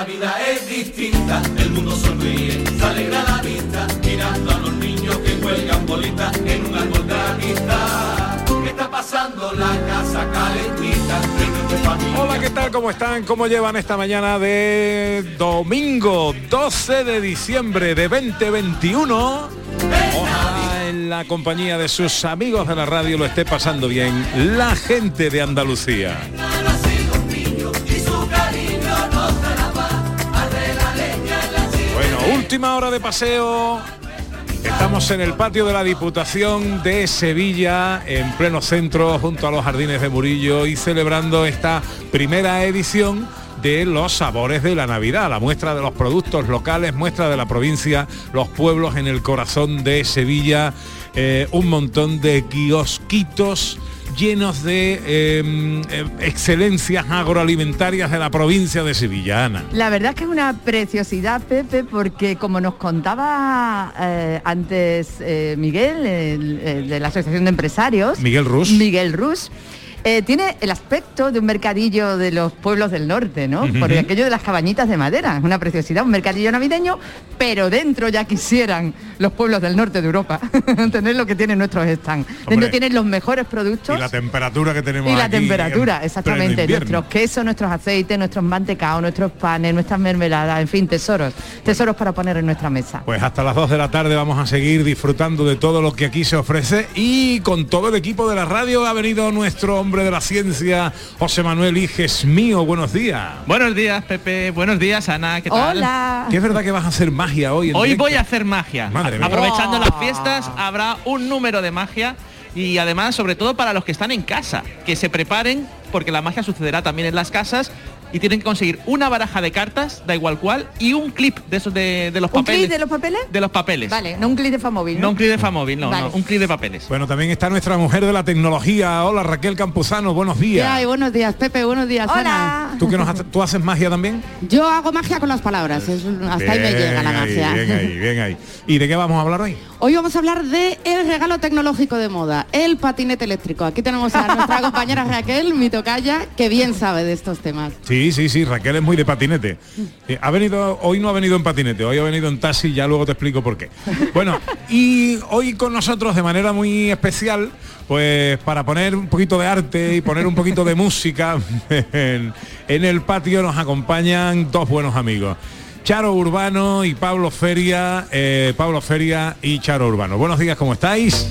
La vida es distinta, el mundo sonríe, se alegra la vista, mirando a los niños que cuelgan bolitas en un árbol de amistad. ¿Qué está pasando? La casa calentita. Hola, ¿qué tal? ¿Cómo están? ¿Cómo llevan esta mañana de domingo 12 de diciembre de 2021? Ojalá en la compañía de sus amigos de la radio lo esté pasando bien la gente de Andalucía. Última hora de paseo. Estamos en el patio de la Diputación de Sevilla, en pleno centro, junto a los jardines de Murillo y celebrando esta primera edición de los sabores de la Navidad, la muestra de los productos locales, muestra de la provincia, los pueblos en el corazón de Sevilla, eh, un montón de kiosquitos llenos de eh, eh, excelencias agroalimentarias de la provincia de Sevilla, Ana. La verdad es que es una preciosidad, Pepe, porque como nos contaba eh, antes eh, Miguel, el- el de la Asociación de Empresarios, Miguel Rus. Miguel Rus, eh, tiene el aspecto de un mercadillo de los pueblos del norte, ¿no? Ujú. Por aquello de las cabañitas de madera, es una preciosidad, un mercadillo navideño, pero dentro ya quisieran los pueblos del norte de Europa tener lo que tienen nuestros stands. Hombre. Dentro tienen los mejores productos. Y la temperatura que tenemos Y la aquí temperatura, en exactamente. Nuestros quesos, nuestros aceites, nuestros mantecaos, nuestros panes, nuestras mermeladas, en fin, tesoros. Tesoros para poner en nuestra mesa. Pues hasta las 2 de la tarde vamos a seguir disfrutando de todo lo que aquí se ofrece y con todo el equipo de la radio ha venido nuestro hombre de la ciencia, José Manuel Iges mío. Buenos días. Buenos días, Pepe. Buenos días, Ana. ¿Qué tal? Hola. Que es verdad que vas a hacer magia hoy. en Hoy directo? voy a hacer magia. Madre mía. Aprovechando Oh. las fiestas, habrá un número de magia y además, sobre todo para los que están en casa, que se preparen porque la magia sucederá también en las casas y tienen que conseguir una baraja de cartas, da igual cuál, y un clip de esos de, de los ¿Un papeles. clip de los papeles? De los papeles. Vale, no un clip de Famóvil, No ¿no? un clip de Famóvil, no, Vale. no, un clip de papeles. Bueno, también está nuestra mujer de la tecnología. Hola Raquel Campuzano, buenos ¿Qué días. hay? Buenos días, Pepe. Buenos días, Ana. Hola. ¿Tú, que nos hace- ¿Tú haces magia también? Yo hago magia con las palabras. es un- hasta ahí me llega la ahí, magia. Bien ahí, bien ahí. ¿Y de qué vamos a hablar hoy? Hoy vamos a hablar de el regalo tecnológico de moda, el patinete eléctrico. Aquí tenemos a nuestra compañera Raquel, mi tocaya, que bien sabe de estos temas. Sí, sí, sí, Raquel es muy de patinete. Eh, ha venido, hoy no ha venido en patinete, hoy ha venido en taxi, ya luego te explico por qué. Bueno, y hoy con nosotros de manera muy especial, pues para poner un poquito de arte y poner un poquito de música en, en el patio nos acompañan dos buenos amigos. Charo Urbano y Pablo Feria, eh, Pablo Feria y Charo Urbano. Buenos días, ¿cómo estáis?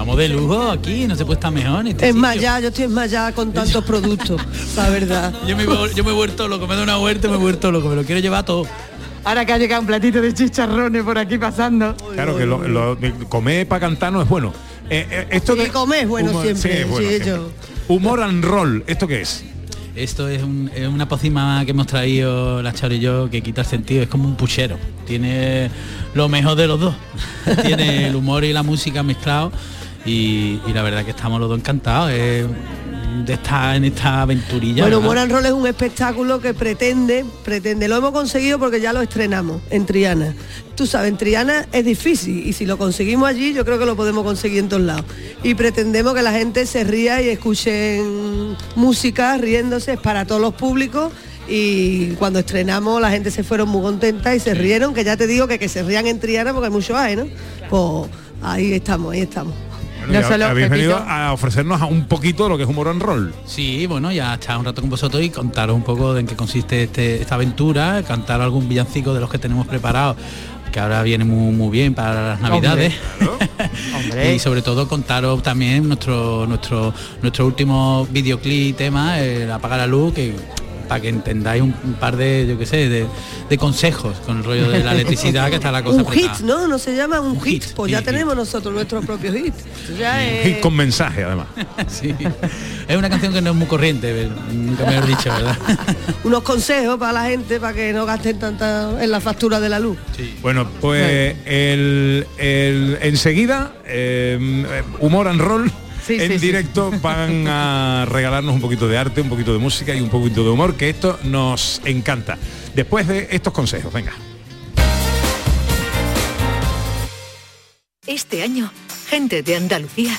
Estamos de lujo aquí, no se puede estar mejor. en este Es más, ya, yo estoy ya con tantos productos, la verdad. Yo me, he- yo me he vuelto loco, me da una vuelta y me he vuelto loco, me lo quiero llevar todo. Ahora que ha llegado un platito de chicharrones por aquí pasando. Claro que lo, lo- comer para cantar no es bueno. Eh, eh, esto Sí, de comer es bueno humor- siempre, es bueno sí, siempre. yo. Humor and roll, ¿esto qué es? Esto es, un- es una pócima que hemos traído la Charo y yo que quita el sentido, es como un puchero. Tiene lo mejor de los dos. Tiene el humor y la música mezclados y, y la verdad que estamos los dos encantados eh, de estar en esta aventurilla. Bueno. Moral Roll es un espectáculo que pretende, pretende, lo hemos conseguido porque ya lo estrenamos en Triana. Tú sabes, en Triana es difícil y si lo conseguimos allí yo creo que lo podemos conseguir en todos lados. Y pretendemos que la gente se ría y escuchen música riéndose, es para todos los públicos y cuando estrenamos la gente se fueron muy contenta y se rieron, que ya te digo que que se rían en Triana porque hay mucho hay, ¿no? Pues ahí estamos, ahí estamos. No solo, habéis Pepito. venido a ofrecernos a un poquito de lo que es humor and roll. Sí, bueno, ya estar un rato con vosotros y contaros un poco de en qué consiste este- esta aventura, cantar algún villancico de los que tenemos preparados, que ahora viene muy, muy bien para las navidades. Hombre. y sobre todo contaros también nuestro nuestro nuestro último videoclip tema, el apagar la luz, que para que entendáis un, un par de, yo qué sé, de, de consejos con el rollo de la electricidad, que está la cosa un hit. ¿no? No se llama un, Un hit. hit, Pues ya tenemos nosotros nuestros propios hits. Eso ya es- Hit con mensaje, además. Sí. Es una canción que no es muy corriente, nunca me has dicho, ¿verdad? unos consejos para la gente para que no gasten tanta en la factura de la luz. Bueno, pues el, el- enseguida, eh, humor and roll. Sí, en sí, sí. directo van a regalarnos un poquito de arte, un poquito de música y un poquito de humor, que esto nos encanta. Después de estos consejos, venga. Este año, gente de Andalucía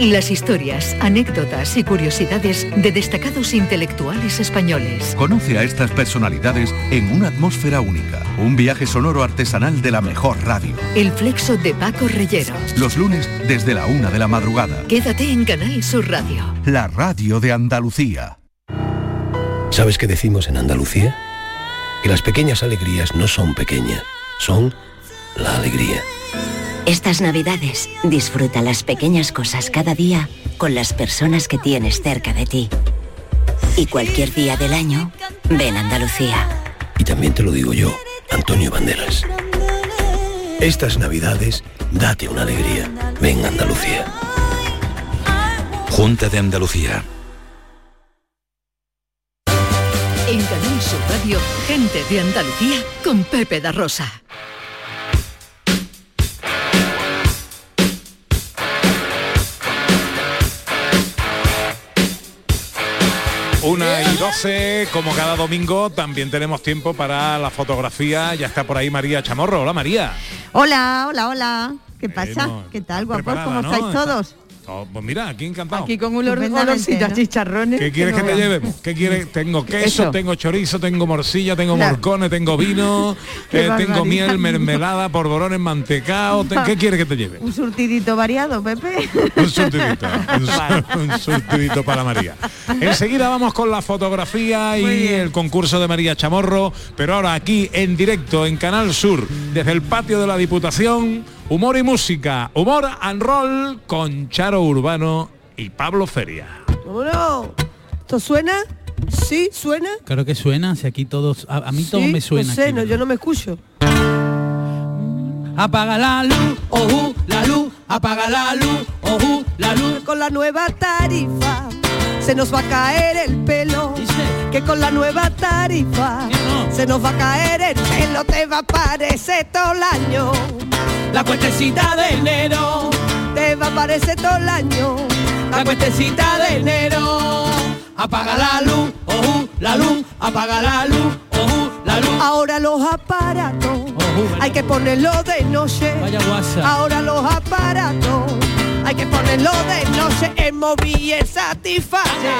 Las historias, anécdotas y curiosidades de destacados intelectuales españoles. Conoce a estas personalidades en una atmósfera única. Un viaje sonoro artesanal de la mejor radio. El flexo de Paco Reyero. Los lunes desde la una de la madrugada. Quédate en Canal Sur Radio. La radio de Andalucía. ¿Sabes qué decimos en Andalucía? Que las pequeñas alegrías no son pequeñas, son la alegría. Estas navidades disfruta las pequeñas cosas cada día con las personas que tienes cerca de ti. Y cualquier día del año, ven Andalucía. Y también te lo digo yo, Antonio Banderas. Estas navidades, date una alegría. Ven Andalucía. Junta de Andalucía. En Canal Sur Radio, gente de Andalucía con Pepe da Rosa. Una y doce, como cada domingo, también tenemos tiempo para la fotografía. Ya está por ahí María Chamorro. Hola María. Hola, hola, hola. ¿Qué pasa? Bueno, ¿Qué tal, guapos? ¿Cómo ¿no? estáis todos? Oh, pues mira, aquí encantado. Aquí con un olor- chicharrones. ¿Qué quieres que no te llevemos? ¿Qué quieres? Tengo queso, Eso. tengo chorizo, tengo morcilla, tengo Claro. morcones, tengo vino, eh, tengo miel, mermelada, polvorones, mantecao. te- ¿Qué quieres que te lleve? Un surtidito variado, Pepe. Un surtidito, un, su- un surtidito para María. Enseguida vamos con la fotografía y el concurso de María Chamorro, pero ahora aquí en directo en Canal Sur, desde el patio de la Diputación, humor y música, humor and roll con Charo Urbano y Pablo Feria. Vámonos. ¿Esto suena? ¿Sí? ¿Suena? Claro que suena, si aquí todos, a, a mí todo me suena. No sé, aquí, no, yo no me escucho. Apaga la luz, ojú, la luz, apaga la luz, ojú, la luz. Con la nueva tarifa se nos va a caer el pelo. Que con la nueva tarifa se nos va a caer el pelo. Te va a parecer todo el año. La cuentecita de enero, Te va a parecer todo el año. la cuentecita de enero. Apaga la luz, ojú, la luz, apaga la luz, ojú, la luz. Ahora los aparatos hay que ponerlo de noche. Vaya guasa. Ahora los aparatos hay que ponerlo de noche. En móvil el satisface.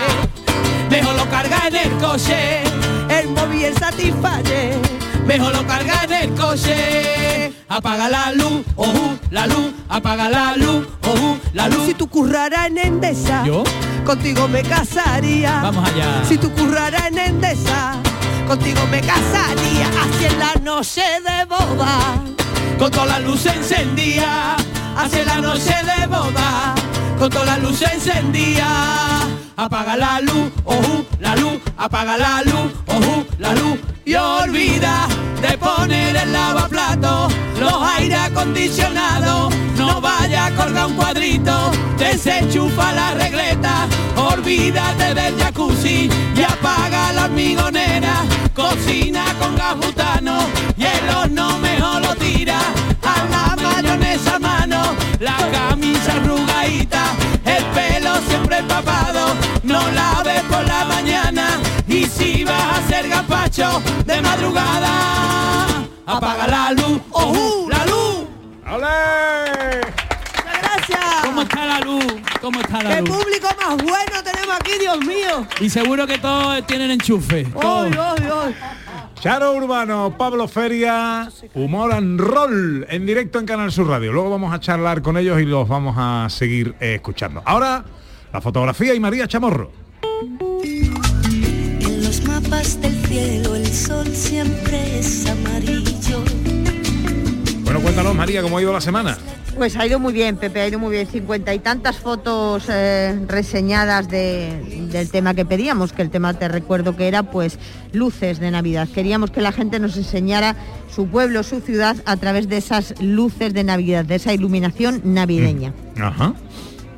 Lo carga en el coche, El móvil el satisface. Mejor lo carga en el coche. Apaga la luz, ojú, la luz, apaga la luz, ojú, la luz. Si tú curraras en Endesa, ¿Yo? contigo me casaría. Vamos allá. Si tú curraras en Endesa, contigo me casaría. En la noche de boda. Con toda la luz encendida, hace la noche de boda, con toda la luz encendida. Apaga la luz, ojú, la luz, apaga la luz, ojú, la luz. y olvida de poner el lavaplato, los aire acondicionados, no vaya a colgar un cuadrito, desenchufa la regleta, olvídate del jacuzzi y apaga la hormigonera, cocina con gas butano y el horno mejor lo tira, a la mayonesa mano, la camisa arrugadita, el pelo siempre empapado, no laves por la mañana y si vas a hacer gazpacho de madrugada, apaga la luz, ojú, la luz. Gracias. ¿Cómo está la luz? ¿Cómo está la ¡Qué luz? público más bueno tenemos aquí, Dios mío! Y seguro que todos tienen enchufe. todos. ¡Ay, ay, ay! Charo Urbano, Pablo Feria, Humor and Roll, en directo en Canal Sur Radio. Luego vamos a charlar con ellos y los vamos a seguir eh, escuchando. Ahora, la fotografía y María Chamorro. En los mapas del cielo el sol siempre es amarillo. Bueno, cuéntanos, María, cómo ha ido la semana. Pues ha ido muy bien, Pepe, ha ido muy bien. Cincuenta y tantas fotos eh, reseñadas de- del tema que pedíamos, que el tema te recuerdo que era pues luces de Navidad. Queríamos que la gente nos enseñara su pueblo, su ciudad, a través de esas luces de Navidad, de esa iluminación navideña. Ajá.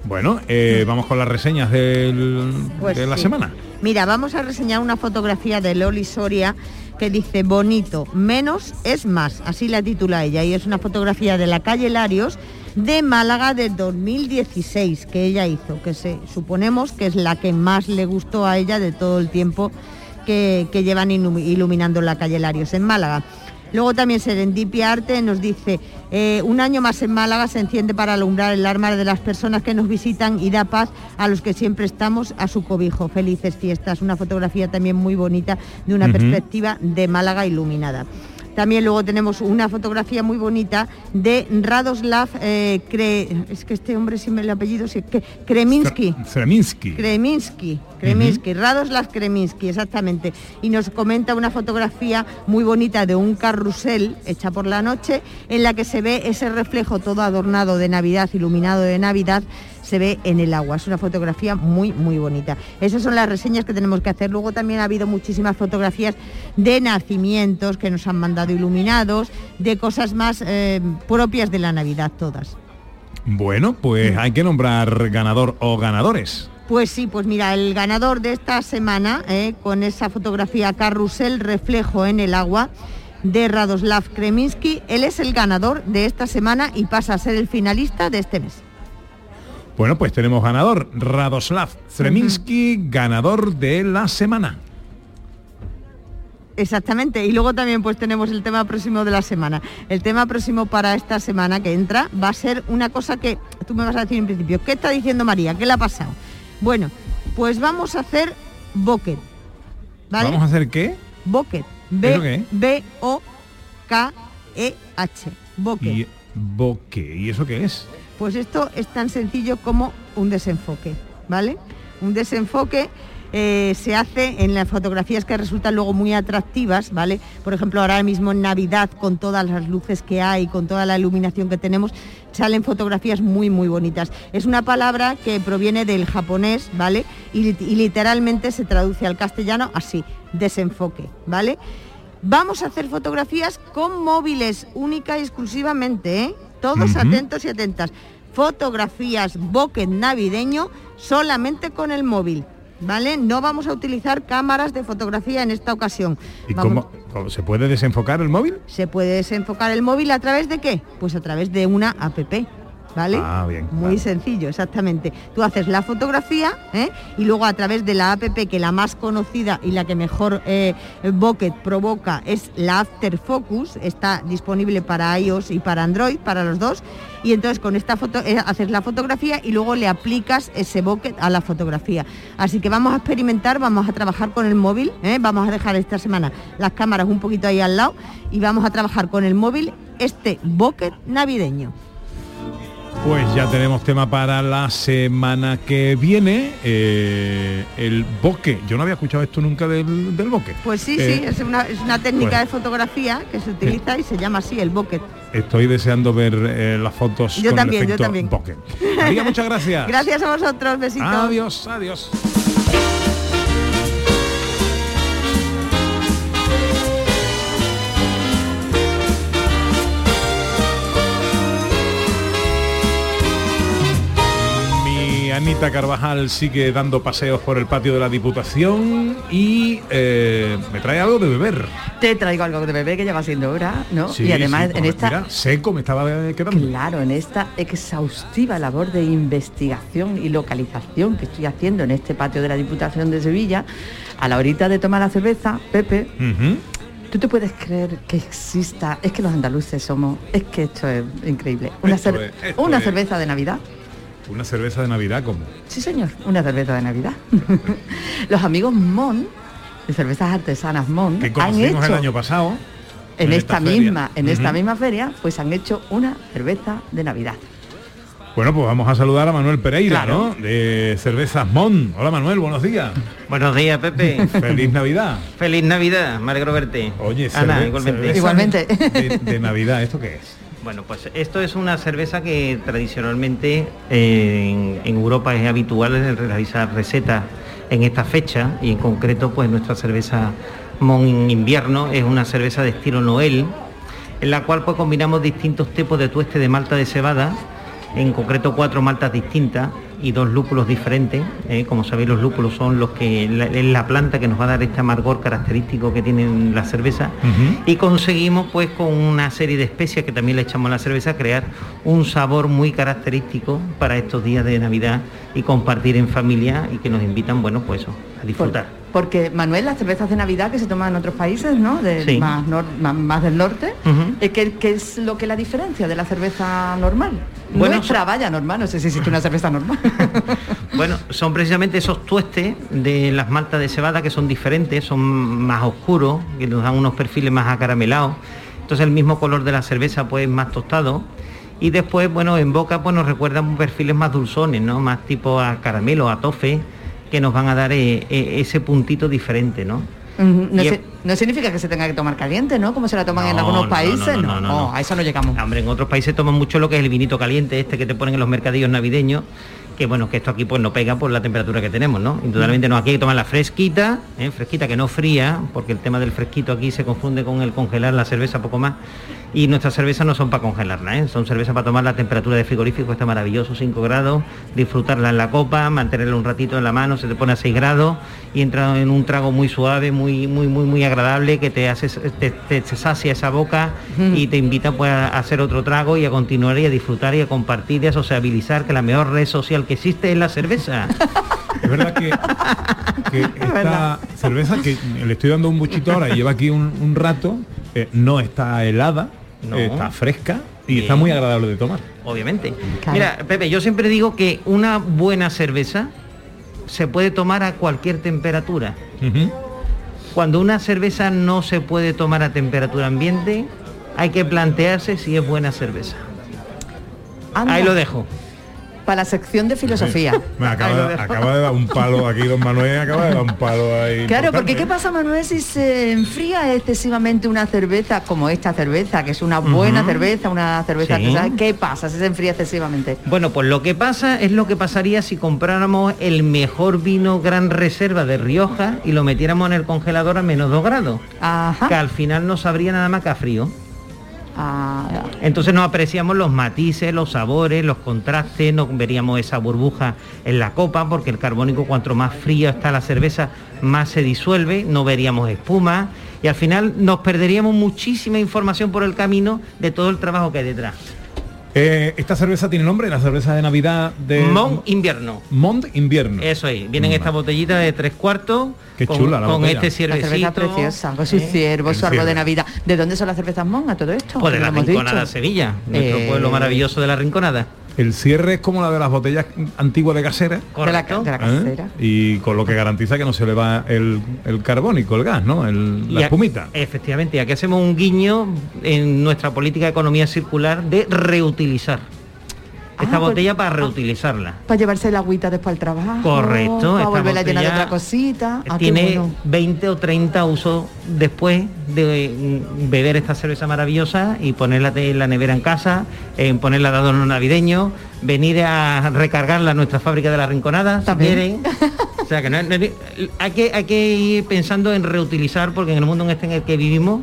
Bueno, eh, vamos con las reseñas del- Pues de la sí. semana. Mira, vamos a reseñar una fotografía de Loli Soria que dice bonito, menos es más, así la titula ella, y es una fotografía de la calle Larios de Málaga de 2016 que ella hizo, que se, suponemos que es la que más le gustó a ella de todo el tiempo que, llevan ilu- iluminando la calle Larios en Málaga. Luego también Serendipia Arte nos dice, eh, un año más en Málaga se enciende para alumbrar el alma de las personas que nos visitan y da paz a los que siempre estamos a su cobijo. Felices fiestas. Una fotografía también muy bonita de una perspectiva de Málaga iluminada. También luego tenemos una fotografía muy bonita de Radoslav eh, Kre- es que este hombre si me el apellido que- Kreminsky. Kreminsky. Kreminsky, Kreminsky, Radoslav Kreminsky, exactamente. Y nos comenta una fotografía muy bonita de un carrusel hecha por la noche en la que se ve ese reflejo todo adornado de Navidad, iluminado de Navidad, se ve en el agua. Es una fotografía muy, muy bonita. Esas son las reseñas que tenemos que hacer. Luego también ha habido muchísimas fotografías de nacimientos que nos han mandado iluminados, de cosas más eh, propias de la Navidad todas. Bueno, pues hay que nombrar ganador o ganadores. Pues sí, pues mira, el ganador de esta semana, eh, con esa fotografía carrusel reflejo en el agua de Radoslav Kreminsky, él es el ganador de esta semana y pasa a ser el finalista de este mes. Bueno, pues tenemos ganador, Radoslav Zreminsky, ganador de la semana. Exactamente, y luego también pues tenemos el tema próximo de la semana. El tema próximo para esta semana que entra va a ser una cosa que tú me vas a decir en principio, ¿qué está diciendo María? ¿Qué le ha pasado? Bueno, pues vamos a hacer bucket, ¿vale? ¿Vamos a hacer qué? Bucket. ¿Eso qué? B O K E H. Bucket. Y. ¿Y eso qué es? Pues esto es tan sencillo como un desenfoque, ¿vale? Un desenfoque eh, se hace en las fotografías que resultan luego muy atractivas, ¿vale? Por ejemplo, ahora mismo en Navidad, con todas las luces que hay, con toda la iluminación que tenemos, salen fotografías muy, muy bonitas. Es una palabra que proviene del japonés, ¿vale? Y, lit- y literalmente se traduce al castellano así, desenfoque, ¿vale? Vamos a hacer fotografías con móviles, única y exclusivamente, ¿eh? Todos atentos y atentas. Fotografías bokeh navideño solamente con el móvil, ¿vale? No vamos a utilizar cámaras de fotografía en esta ocasión. ¿Y Vamos- cómo, cómo se puede desenfocar el móvil? se puede desenfocar el móvil a través de qué? Pues a través de una app. ¿Vale? Ah, bien. Muy sencillo, exactamente. Tú haces la fotografía ¿eh? y luego a través de la app que la más conocida y la que mejor eh, bokeh provoca es la After Focus, está disponible para iOS y para Android, para los dos. Y entonces con esta foto eh, haces la fotografía y luego le aplicas ese bokeh a la fotografía. Así que vamos a experimentar, vamos a trabajar con el móvil, ¿eh? vamos a dejar esta semana las cámaras un poquito ahí al lado y vamos a trabajar con el móvil este bokeh navideño. Pues ya tenemos tema para la semana que viene. eh, el bokeh. Yo no había escuchado esto nunca del, del. Pues sí, Eh, sí, es una, es una técnica pues- de fotografía que se utiliza y se llama así, el bokeh. Estoy deseando ver eh, las fotos Yo con también, el yo también. bokeh. María, muchas gracias. Gracias a vosotros, besitos. Adiós, adiós. Anita Carvajal sigue dando paseos por el patio de la Diputación y eh, me trae algo de beber. Te traigo algo de bebé que ya va siendo hora, ¿no? Sí, y además sí, en esta mira, seco me estaba quedando. Claro, en esta exhaustiva labor de investigación y localización que estoy haciendo en este patio de la Diputación de Sevilla, a la horita de tomar la cerveza, Pepe. ¿tú te puedes creer que exista? Es que los andaluces somos, es que esto es increíble. Una, Esto cer- es- esto una es- cerveza de Navidad. Una cerveza de Navidad como. Sí, señor, una cerveza de Navidad. los amigos Mon, de cervezas artesanas Mon, Que han conocimos hecho el año pasado. en, esta, misma, en esta misma feria, pues han hecho una cerveza de Navidad. Bueno, pues vamos a saludar a Manuel Pereira, Claro. ¿no? De Cervezas Mon. Hola Manuel, buenos días. Buenos días, Pepe. Feliz Navidad. Feliz Navidad, me alegro verte. Oye, Ana, igualmente. cerveza De, de Navidad, ¿esto qué es? Bueno, pues esto es una cerveza que tradicionalmente eh, en, en Europa es habitual realizar recetas en esta fecha y en concreto pues nuestra cerveza Mon invierno es una cerveza de estilo Noel en la cual pues combinamos distintos tipos de tueste de malta de cebada, en concreto cuatro maltas distintas y dos lúpulos diferentes. eh, Como sabéis los lúpulos son los que la, es la planta que nos va a dar este amargor característico que tienen la cerveza y conseguimos pues con una serie de especias que también le echamos a la cerveza crear un sabor muy característico para estos días de Navidad y compartir en familia y que nos invitan, bueno, pues eso, a disfrutar. Porque Manuel, las cervezas de Navidad que se toman en otros países, ¿no? De, Sí. más, nor- más, más del norte. Eh, ¿qué, qué es lo que la diferencia de la cerveza normal? Bueno, Nuestra, vaya, normal, no sé si existe una cerveza normal. Bueno, son precisamente esos tuestes de las maltas de cebada que son diferentes, son más oscuros, que nos dan unos perfiles más acaramelados. Entonces el mismo color de la cerveza pues más tostado. Y después, bueno, en boca pues nos recuerdan perfiles más dulzones, ¿no? Más tipo a caramelo, a tofe, que nos van a dar eh, eh, ese puntito diferente, ¿no? No, significa que se tenga que tomar caliente, ¿no? Como se la toman en No, algunos no, no, países, no, no, no. a eso no llegamos. Hombre, en otros países toman mucho lo que es el vinito caliente, este que te ponen en los mercadillos navideños, que bueno, que esto aquí pues no pega por la temperatura que tenemos, ¿no? Indudablemente no, aquí hay que tomar la fresquita, ¿eh? fresquita que no fría, porque el tema del fresquito aquí se confunde con el congelar la cerveza poco más. Y nuestras cervezas no son para congelarla, ¿eh? son cervezas para tomar la temperatura de frigorífico, está maravilloso, 5 grados, disfrutarla en la copa, mantenerla un ratito en la mano, se te pone a 6 grados y entra en un trago muy suave, muy, muy, muy, muy agradable, que te hace, te, te- te sacia esa boca y te invita pues a hacer otro trago y a continuar y a disfrutar y a compartir y a sociabilizar, que la mejor red social que existe es la cerveza. Es verdad que, que esta cerveza que le estoy dando un buchito ahora y lleva aquí un, un rato, eh, no está helada, No. eh, está fresca y está muy agradable de tomar. obviamente. Mira, Pepe, yo siempre digo que una buena cerveza se puede tomar a cualquier temperatura. Cuando una cerveza no se puede tomar a temperatura ambiente, hay que plantearse si es buena cerveza. Anda. Ahí lo dejo. Para la sección de filosofía. Me acaba, de- acaba de dar un palo aquí, don Manuel, acaba de dar un palo ahí. Claro, porque. ¿qué pasa, Manuel, si se enfría excesivamente una cerveza como esta cerveza, que es una buena cerveza, una cerveza Sí. artesanal? ¿Qué pasa si se enfría excesivamente? Bueno, pues lo que pasa es lo que pasaría si compráramos el mejor vino Gran Reserva de Rioja y lo metiéramos en el congelador a menos 2 grados. Ajá. Que al final no sabría nada más que a frío. Ah, Entonces no apreciamos los matices, los sabores, los contrastes, no veríamos esa burbuja en la copa, porque el carbónico cuanto más fría está la cerveza, más se disuelve, no veríamos espuma y al final nos perderíamos muchísima información por el camino de todo el trabajo que hay detrás. Eh, esta cerveza tiene nombre, la cerveza de Navidad de Mont Invierno. Mont Invierno. Eso es, vienen esta botellita de tres cuartos Qué con, chula la con botella. este La cerveza ciervecito. preciosa, con su ¿eh? ciervo, su árbol de. Navidad. ¿De dónde son las cervezas Mon a todo esto? Pues de la Rinconada dicho. Sevilla, nuestro Eh, pueblo maravilloso de la Rinconada. El cierre es como la de las botellas antiguas de casera. De la, de la ¿eh? Y con lo que garantiza que no se le va el, el carbónico, el gas, ¿no? El- la espumita. Efectivamente, y aquí hacemos un guiño en nuestra política de economía circular de reutilizar. Esta Ah, pues- botella para reutilizarla. Para llevarse el agüita después al trabajo. Correcto, Para volverla a llenar de otra cosita. Ah, Tiene bueno. 20 o 30 usos después de mm, beber esta cerveza maravillosa y ponerla en la nevera en casa, en ponerla de adorno navideño, venir a recargarla a nuestra fábrica de la Rinconada, si También. quieren. O sea que no, no- hay, que hay que ir pensando en reutilizar porque en el mundo en este en el que vivimos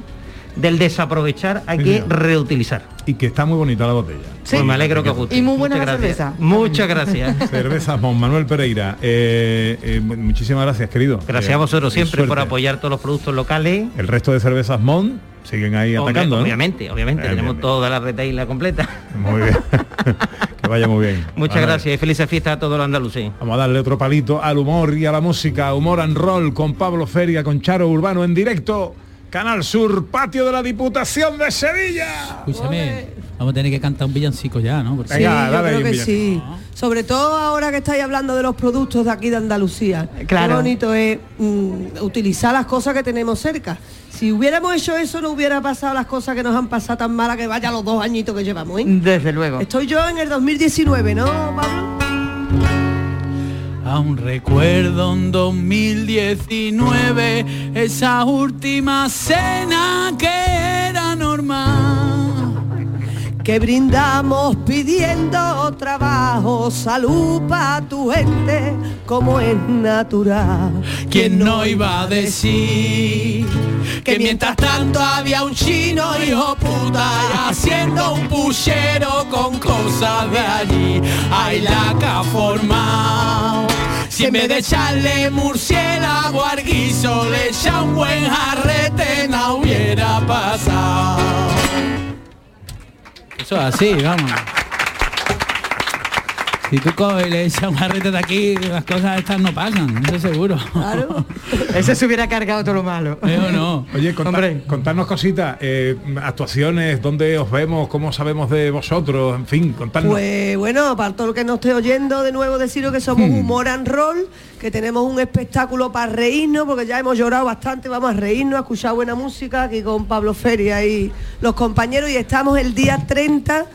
del desaprovechar hay Sí, que señor. reutilizar. Y que está muy bonita la botella. Pues me alegro que os guste. Y muy buena Muchas la gracias. cerveza. Muchas gracias. Cervezas Mon Manuel Pereira. eh, eh, muchísimas gracias, querido. Gracias Eh, a vosotros siempre por apoyar todos los productos locales. El resto de cervezas Mon siguen ahí Hombre, atacando. ¿no? obviamente, obviamente. Bien, tenemos bien, toda la retaila completa. Muy bien. que vaya muy bien. Muchas gracias y felices fiestas a todos los andaluces. Vamos a darle otro palito al humor y a la música. Humor and roll con Pablo Feria, con Charo Urbano en directo. Canal Sur, patio de la Diputación de Sevilla. Escúchame, vamos a tener que cantar un villancico ya, ¿no? Porque- Sí, yo creo que sí. Sobre todo ahora que estáis hablando de los productos de aquí de Andalucía. Claro. Qué bonito es mm, utilizar las cosas que tenemos cerca. Si hubiéramos hecho eso, no hubiera pasado las cosas que nos han pasado tan malas que vaya los dos añitos que llevamos, ¿eh? Desde luego. Estoy yo en el 2019, ¿no, Pablo? Aún recuerdo en 2019 esa última cena que era normal. Que brindamos pidiendo trabajo, salud para tu gente, como es natural. ¿Quién no iba a decir que mientras tanto había un chino hijo puta haciendo un puchero con cosas de allí? Ay, la que ha formado. Si en vez de echarle murciélago al guiso le echa un buen jarrete no hubiera pasado. Eso es así, vamos. Si tú coges y le echas un jarrete de aquí, las cosas estas no pasan, eso seguro. Claro. Ese se hubiera cargado todo lo malo. Yo no. Oye, conta- contarnos cositas, eh, actuaciones, dónde os vemos, cómo sabemos de vosotros, en fin, contarnos. Pues bueno, para todo el que nos esté oyendo, de nuevo deciros que somos Hmm. Humor and Roll, que tenemos un espectáculo para reírnos, porque ya hemos llorado bastante, vamos a reírnos, a escuchar buena música aquí con Pablo Feria y los compañeros, y estamos el día 30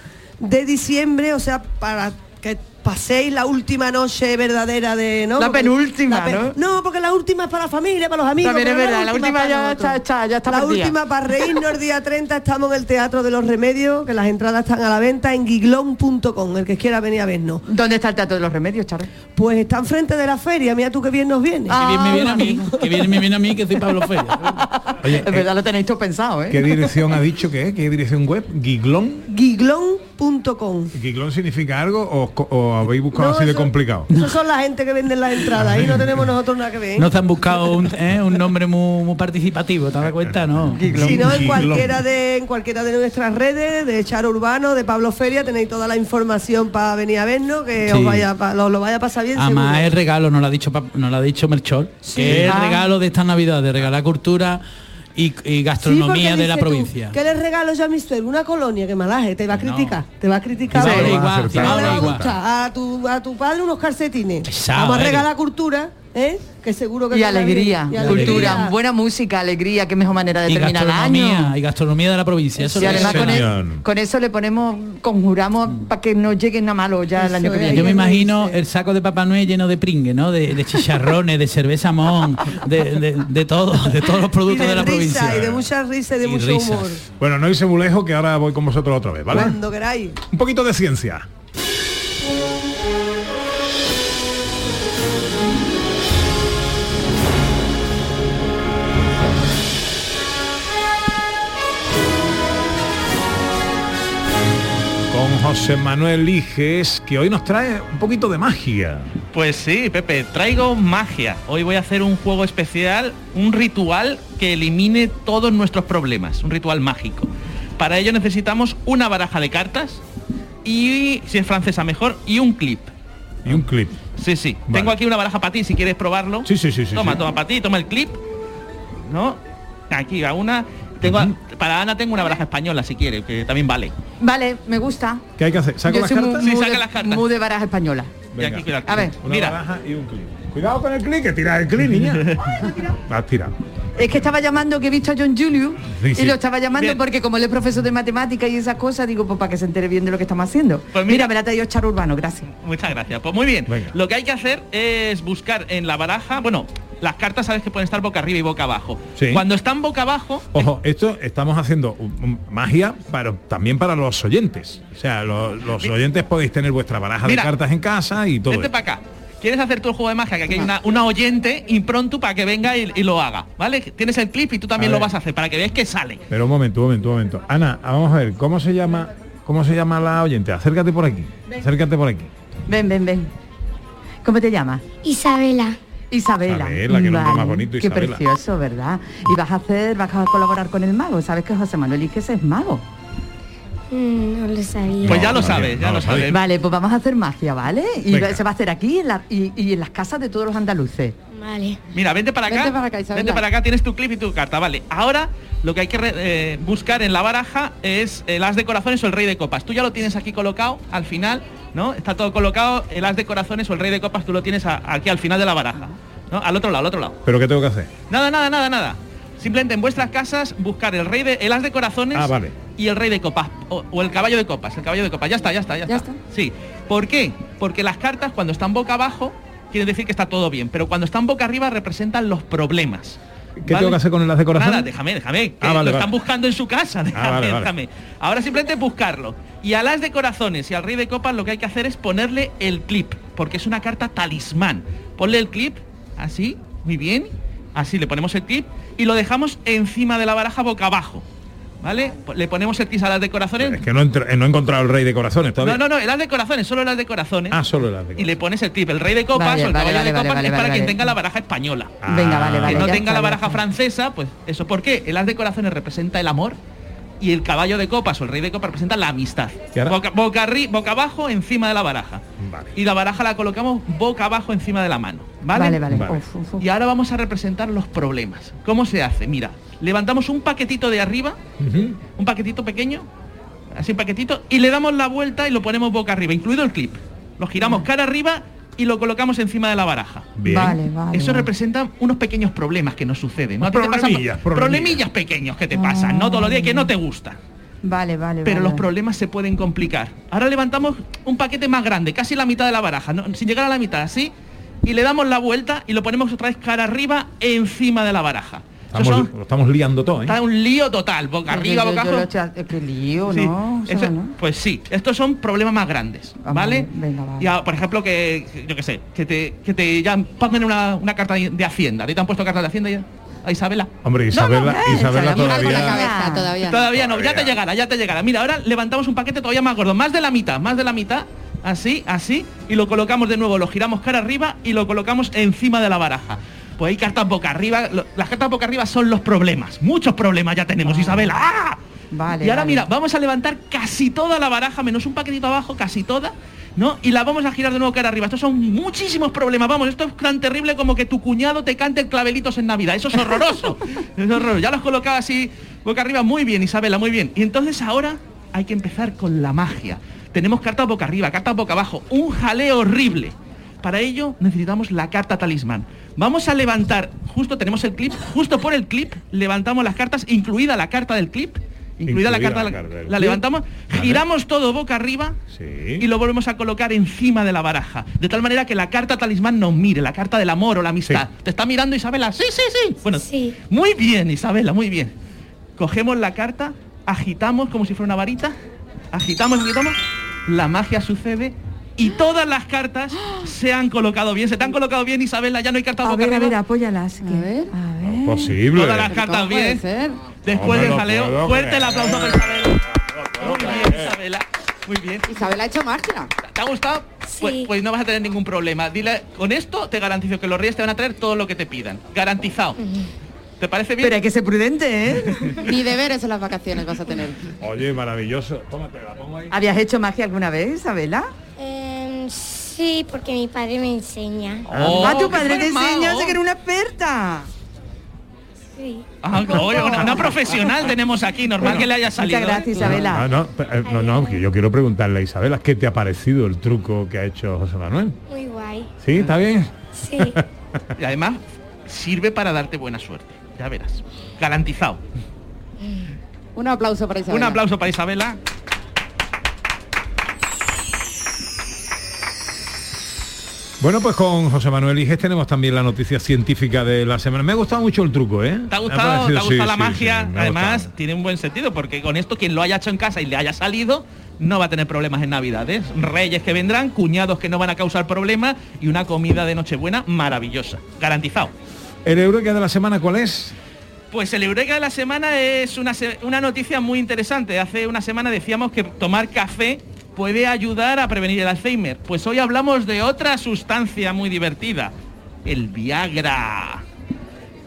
de diciembre, o sea, para que paséis la última noche verdadera de... ¿no? La Porque- penúltima, la pen- ¿no? No, porque la última es para la familia, para los amigos. También es verdad, la última para ya nosotros. está- está- ya está La perdida. última para reírnos el día 30 estamos en el Teatro de los Remedios, que las entradas están a la venta en giglón.com, el que quiera venir a vernos. ¿Dónde está el Teatro de los Remedios, Charo? Pues está enfrente de la feria, mira tú qué bien nos viene. Que bien me viene a mí, que bien me viene a mí que soy Pablo Feria. Oye, Es verdad, lo tenéis todo pensado, ¿eh? ¿Qué dirección ha dicho que es? ¿Qué dirección web? ¿Giglón? Giglón.com. ¿Giglón significa algo o, habéis buscado No, así de eso- complicado? Esos son la gente que venden las entradas, ahí no tenemos nosotros nada que ver. No te han buscado un, eh, un nombre muy, muy participativo, ¿te das cuenta? No. Si no, en cualquiera de en cualquiera de nuestras redes, de Charo Urbano, de Pablo Feria, tenéis toda la información para venir a vernos, que Sí. os vaya pa- lo, lo vaya a pasar bien. Además seguro. el regalo, nos lo ha dicho nos lo ha dicho Melchor, que es el Ah. regalo de esta Navidad, de regalar cultura y, Sí, gastronomía de la dices tú, provincia. ¿Qué le regalo yo a Mister? Una colonia, que malaje, te va a criticar, te va a criticar. Pero- igual, a no le va a igual. gustar. A tu, a tu padre unos calcetines. Pesado, Vamos a regalar cultura, ¿eh? Que seguro que Y alegría. Y cultura, alegría. buena música, alegría, qué mejor manera de Y terminar el gastronomía, año. y gastronomía de la provincia. Eso Y además con, e- con eso le ponemos, conjuramos para que no lleguen a malo ya el año que viene. Yo me imagino el saco de Papá Noel lleno de pringue, ¿no? De, de chicharrones, de cerveza mon, de, de, de todo, de todos los Y productos de, la risa, provincia. y de mucha risa y de Y mucho risas. humor. Bueno, no hice muy lejos que ahora voy con vosotros otra vez, ¿vale? Cuando queráis. Un poquito de ciencia. José Manuel Liges, que hoy nos trae un poquito de magia. Pues sí, Pepe, traigo magia. Hoy voy a hacer un juego especial, un ritual que elimine todos nuestros problemas, un ritual mágico. Para ello necesitamos una baraja de cartas y, si es francesa mejor, y un clip. Y un clip. Sí, sí. Vale. Tengo aquí una baraja para ti si quieres probarlo. Sí, sí, sí, sí, Toma, sí. toma para ti, toma el clip. ¿No? Aquí va una. Tengo, Para Ana tengo una baraja española si quiere, que también vale. Vale, me gusta. ¿Qué hay que hacer? ¿Saco Yo las soy cartas? muy Sí, saca de- las cartas. Muy de baraja española. Y aquí, cuidado. A ver. Una Mira. baraja y un clip. Cuidado con el clip, que tira el clip, niña. Has tirado. Es que estaba llamando que he visto a John Julius Sí, sí. y lo estaba llamando Bien. porque como él es profesor de matemáticas y esas cosas, digo, pues para que se entere bien de lo que estamos haciendo. Pues mira, mira. me la ha traído Charo Urbano, gracias. Muchas gracias. Pues muy bien. Venga. Lo que hay que hacer es buscar en la baraja, bueno, las cartas sabes que pueden estar boca arriba y boca abajo. Sí. Cuando están boca abajo, Ojo, esto estamos haciendo un- un- magia, pero también para los oyentes. O sea, lo- los oyentes podéis tener vuestra baraja Mira. de cartas en casa y todo. Vete para acá. ¿Quieres hacer tu juego de magia? Que aquí hay una, una oyente impronto para que venga y, y lo haga, ¿vale? Tienes el clip y tú también lo vas a hacer para que veáis que sale. Pero un momento, un momento, un momento. Ana, vamos a ver, ¿cómo se llama, cómo se llama la oyente? Acércate por aquí. Acércate por aquí. Ven, ven, ven. ¿Cómo te llamas? Isabela. Isabela. Isabela, qué nombre más bonito, Qué Isabela. precioso, ¿verdad? Y vas a hacer, vas a colaborar con el mago. Sabes que José Manuel Iges es mago. Mm, no lo sabía. Pues ya lo sabes, ya lo sabes. Vale, pues vamos a hacer magia, ¿vale? Y Venga. se va a hacer aquí en la- y, y en las casas de todos los andaluces. Vale. Mira, vente para acá. Vente para acá, Isabela. Vente para acá, tienes tu clip y tu carta. Vale, ahora lo que hay que re- eh, buscar en la baraja es el as de corazones o el rey de copas. Tú ya lo tienes aquí colocado al final, ¿no? Está todo colocado, el as de corazones o el rey de copas tú lo tienes a- aquí al final de la baraja. ¿no? Al otro lado, al otro lado. ¿Pero qué tengo que hacer? Nada, nada, nada, nada. Simplemente en vuestras casas buscar el rey de el as de corazones Ah, vale. y el rey de copas o, o el caballo de copas, el caballo de copas. Ya está, ya está, ya, está. Sí. ¿Por qué? Porque las cartas cuando están boca abajo quieren decir que está todo bien, pero cuando están boca arriba representan los problemas. ¿Qué tengo que hacer con el as de corazón? Nada, déjame, déjame. que Ah, vale, lo vale. están buscando en su casa. Déjame, vale, vale. déjame. Ahora simplemente buscarlo. Y al as de corazones y al rey de copas lo que hay que hacer es ponerle el clip, porque es una carta talismán. Ponle el clip, así, muy bien. Así le ponemos el clip y lo dejamos encima de la baraja boca abajo. ¿Vale? Le ponemos el clip al as de corazones. Es que no, he entr- no he encontrado el rey de corazones todavía. No, no, no, el as de corazones, solo el as de corazones. Ah, solo el as de Y le pones el clip. El rey de copas Vale, o el vale, caballo vale, de copas vale, es para vale, quien tenga la baraja española. Venga, vale, vale, Que no tenga está, la baraja francesa, pues eso. ¿Por qué? El as de corazones representa el amor y el caballo de copas o el rey de copas representa la amistad. ¿Y ahora? Boca, boca, arri- boca abajo encima de la baraja. Y la baraja la colocamos boca abajo encima de la mano. ¿Vale? Vale, vale. Vale. Uf, uf, uf. Y ahora vamos a representar los problemas. ¿Cómo se hace? Mira, levantamos un paquetito de arriba, un paquetito pequeño, así un paquetito, y le damos la vuelta y lo ponemos boca arriba, incluido el clip. Lo giramos cara arriba y lo colocamos encima de la baraja. Bien. Vale, vale, Eso vale. representa unos pequeños problemas que nos suceden. ¿no? Problemillas, pro- problemillas. problemillas pequeños que te pasan, no todos los días que no te gusta. Vale, vale, Pero vale. los problemas se pueden complicar. Ahora levantamos un paquete más grande, casi la mitad de la baraja, ¿no? sin llegar a la mitad, así, y le damos la vuelta y lo ponemos otra vez cara arriba encima de la baraja. Estamos, son- lo estamos liando todo, ¿eh? Está un lío total, boca arriba, yo- boca abajo. qué lío, Sí, ¿no? Eso eso- no. Pues sí, estos son problemas más grandes, ¿vale? venga, vale. Ya, por ejemplo, que yo qué sé, que te, que te ya pongan una, una carta de Hacienda. ¿A ti te han puesto carta de Hacienda ya? ¿A Isabela? Hombre, Isabela, eh, Isabela Isabela, todavía... cabeza, todavía. Todavía no, ya te llegará, ya te llegará. Mira, ahora levantamos un paquete todavía más gordo, más de la mitad, más de la mitad, así, así, y lo colocamos de nuevo, lo giramos cara arriba y lo colocamos encima de la baraja. Pues hay cartas boca arriba, lo- las cartas boca arriba son los problemas, muchos problemas ya tenemos, Isabela. ¡Ah! Vale. y ahora vale. mira, vamos a levantar casi toda la baraja, menos un paquetito abajo, casi toda, ¿no? Y la vamos a girar de nuevo cara arriba. Estos son muchísimos problemas, vamos, esto es tan terrible como que tu cuñado te cante clavelitos en Navidad. Eso es horroroso. es horroroso. Ya lo has colocado así, boca arriba, muy bien, Isabela, muy bien. Y entonces ahora hay que empezar con la magia. Tenemos cartas boca arriba, cartas boca abajo, un jaleo horrible. Para ello necesitamos la carta talismán. Vamos a levantar, justo tenemos el clip, justo por el clip levantamos las cartas, incluida la carta del clip, incluida, la carta, la la, carta la levantamos, Vale. giramos todo boca arriba y lo volvemos a colocar encima de la baraja. De tal manera que la carta talismán nos mire, la carta del amor o la amistad. ¿Te está mirando Isabela? Sí, sí, sí. Bueno, muy bien, Isabela, muy bien. Cogemos la carta, agitamos como si fuera una varita, agitamos, agitamos, la magia sucede y todas las cartas se han colocado bien, se te han colocado bien, Isabela, ya no hay cartas A boca ver, a ver, apóyalas. A ver. A ver. Posible. Todas las cartas bien. Después No del jaleo, fuerte el aplauso para Isabela. Muy bien, Isabela. Muy bien. Isabel ha hecho magia. ¿Te ha gustado? Pues, pues no vas a tener ningún problema. Dile, con esto te garantizo que los reyes te van a traer todo lo que te pidan. Garantizado. ¿Te parece bien? Pero hay que ser prudente, ¿eh? Ni deberes en las vacaciones vas a tener. Oye, maravilloso. Tómate, la pongo ahí. ¿Habías hecho magia alguna vez, Isabela? Em, sí, porque mi padre me enseña. Oh, ah, tu padre te enseña, sé que era una experta. Sí. Ah, oye, una, una profesional tenemos aquí, normal que le haya salido. ¿eh? gracias, Isabela. Ah, no, eh, no, no, que yo quiero preguntarle a Isabela, ¿qué te ha parecido el truco que ha hecho José Manuel? Muy guay. ¿Sí? ¿Está bien? Sí. Y además sirve para darte buena suerte. Ya verás. Garantizado. Un aplauso para Isabel. Un aplauso para Isabela. Bueno, pues con José Manuel Iges tenemos también la noticia científica de la semana. Me ha gustado mucho el truco, ¿eh? ¿Te ha gustado, parecido- ¿te ha gustado sí, la sí, magia? sí, Además, gustado. tiene un buen sentido, porque con esto quien lo haya hecho en casa y le haya salido, no va a tener problemas en Navidades. Reyes que vendrán, cuñados que no van a causar problemas y una comida de Nochebuena maravillosa. Garantizado. ¿El Eureka de la semana cuál es? Pues el Eureka de la semana es una, una noticia muy interesante. Hace una semana decíamos que tomar café puede ayudar a prevenir el Alzheimer. Pues hoy hablamos de otra sustancia muy divertida, el Viagra.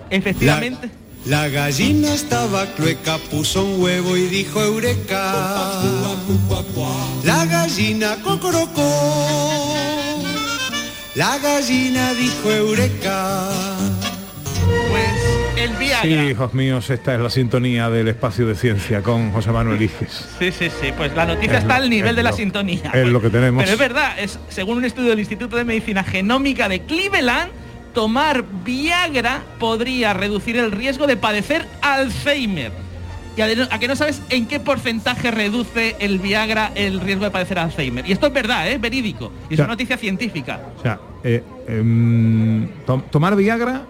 Efectivamente. La gallina estaba clueca, puso un huevo y dijo eureka. La gallina cocorocó. La gallina dijo eureka. Pues el Viagra. Sí, hijos míos, esta es la sintonía del espacio de ciencia con José Manuel Iges. Sí, sí, sí, pues la noticia Es está lo- al nivel de la sintonía. es lo que tenemos. Pero es verdad, es según un estudio del Instituto de Medicina Genómica de Cleveland, tomar Viagra podría reducir el riesgo de padecer Alzheimer. Y a, a que no sabes en qué porcentaje reduce el Viagra el riesgo de padecer Alzheimer. Y esto es verdad, es verídico. Y es una noticia científica. O sea, eh, em, to- tomar Viagra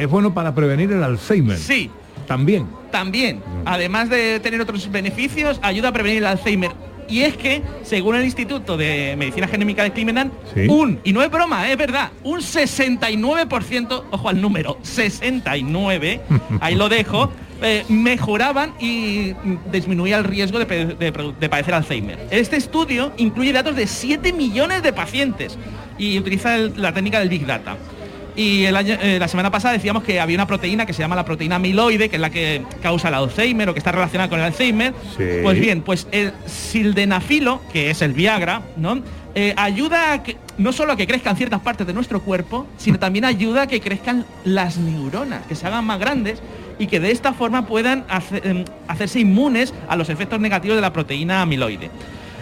es bueno para prevenir el Alzheimer. Sí. También. También, además de tener otros beneficios, ayuda a prevenir el Alzheimer. Y es que, según el Instituto de Medicina Genómica de Cleveland, Sí. un, y no es broma, es verdad, un 69%, ojo al número, 69, ahí lo dejo, eh, mejoraban y disminuía el riesgo de, pe- de produ- de padecer Alzheimer. Este estudio incluye datos de 7 millones de pacientes y utiliza el- la técnica del Big Data. Y el año- eh, la semana pasada decíamos que había una proteína que se llama la proteína amiloide, que es la que causa el Alzheimer o que está relacionada con el Alzheimer. Sí. Pues bien, pues el sildenafilo, que es el Viagra, ¿no? Eh, ayuda a que, no solo a que crezcan ciertas partes de nuestro cuerpo, sino también ayuda a que crezcan las neuronas, que se hagan más grandes y que de esta forma puedan em, hacerse inmunes a los efectos negativos de la proteína amiloide.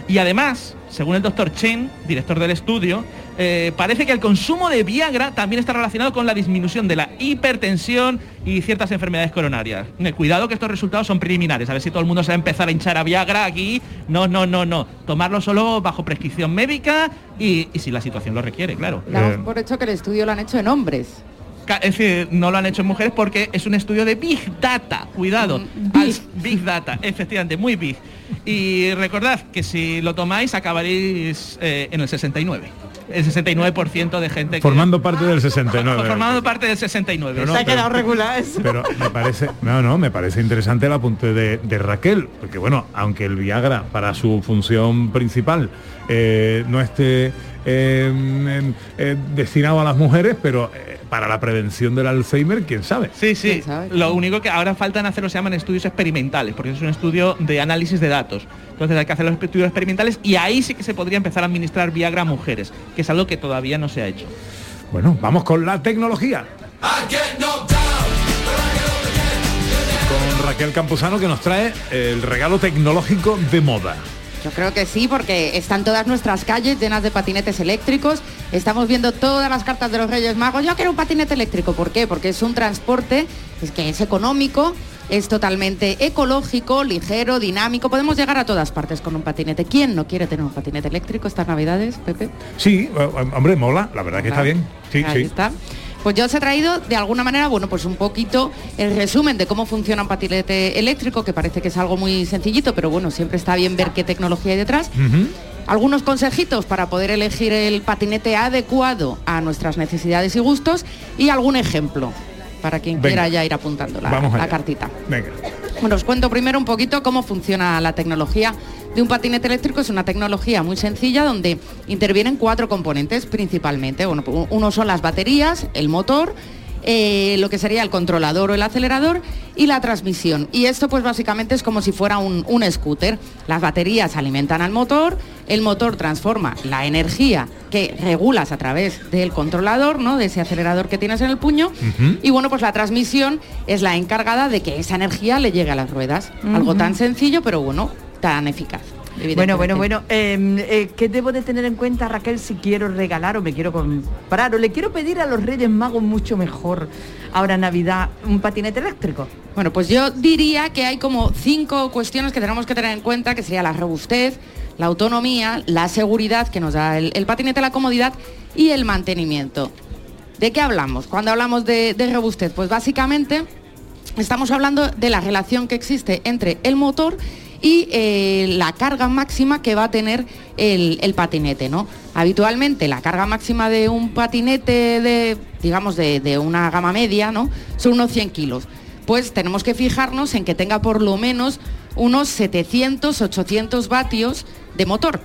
Y además, según el doctor Chen, director del estudio, eh, parece que el consumo de Viagra también está relacionado con la disminución de la hipertensión y ciertas enfermedades coronarias. Eh, Cuidado que estos resultados son preliminares, a ver si todo el mundo se va a empezar a hinchar a Viagra aquí. No, no, no, no. Tomarlo solo bajo prescripción médica y, y si la situación lo requiere, claro. Damos por hecho que el estudio lo han hecho en hombres. Es decir, no lo han hecho en mujeres porque es un estudio de Big Data. Cuidado. Mm, Big. big Data, efectivamente, muy big. Y recordad que si lo tomáis acabaréis eh, en el 69. El 69% de gente que... Formando parte del 69. Formando parte del 69. No, Se ha pero- quedado regular eso. Pero me parece, no, no, me parece interesante el apunte de, de Raquel, porque bueno, aunque el Viagra para su función principal eh, no esté eh, em, eh, destinado a las mujeres, pero eh, para la prevención del Alzheimer, quién sabe. Sí, sí. Lo único que ahora faltan hacer se llaman estudios experimentales, porque es un estudio de análisis de datos. Entonces hay que hacer los estudios experimentales y ahí sí que se podría empezar a administrar Viagra a mujeres, que es algo que todavía no se ha hecho. Bueno, vamos con la tecnología. Con Raquel Campuzano que nos trae el regalo tecnológico de moda. Yo creo que sí, porque están todas nuestras calles llenas de patinetes eléctricos. Estamos viendo todas las cartas de los Reyes Magos. Yo quiero un patinete eléctrico. ¿Por qué? Porque es un transporte es que es económico, es totalmente ecológico, ligero, dinámico. Podemos llegar a todas partes con un patinete. ¿Quién no quiere tener un patinete eléctrico estas Navidades, Pepe? Sí, eh, hombre, mola, la verdad que está bien. Sí, Ahí sí. está. Pues yo os he traído de alguna manera, bueno, pues un poquito el resumen de cómo funciona un patinete eléctrico, que parece que es algo muy sencillito, pero bueno, siempre está bien ver qué tecnología hay detrás. Algunos consejitos para poder elegir el patinete adecuado a nuestras necesidades y gustos y algún ejemplo para quien Venga. quiera ya ir apuntando la, la cartita. Venga. Bueno, os cuento primero un poquito cómo funciona la tecnología de un patinete eléctrico. Es una tecnología muy sencilla donde intervienen cuatro componentes principalmente. Pues, uno son las baterías, el motor, eh, lo que sería el controlador o el acelerador y la transmisión. Y esto pues básicamente es como si fuera un, un scooter. Las baterías alimentan al motor, el motor transforma la energía que regulas a través del controlador, ¿no? de ese acelerador que tienes en el puño, y bueno, pues la transmisión es la encargada de que esa energía le llegue a las ruedas. Algo tan sencillo, pero bueno, tan eficaz. Bueno, bueno, bueno. eh, eh, ¿Qué debo de tener en cuenta, Raquel, si quiero regalar o me quiero comprar o le quiero pedir a los Reyes Magos mucho mejor ahora Navidad un patinete eléctrico? Bueno, pues yo diría que hay como cinco cuestiones que tenemos que tener en cuenta, que sería la robustez, la autonomía, la seguridad que nos da el, el patinete, la comodidad y el mantenimiento. ¿De qué hablamos? Cuando hablamos de, de robustez, pues básicamente estamos hablando de la relación que existe entre el motor y eh, la carga máxima que va a tener el, el patinete, ¿no? Habitualmente la carga máxima de un patinete de, digamos, de, de una gama media, ¿no? Son unos 100 kilos. Pues tenemos que fijarnos en que tenga por lo menos unos 700, 800 vatios de motor.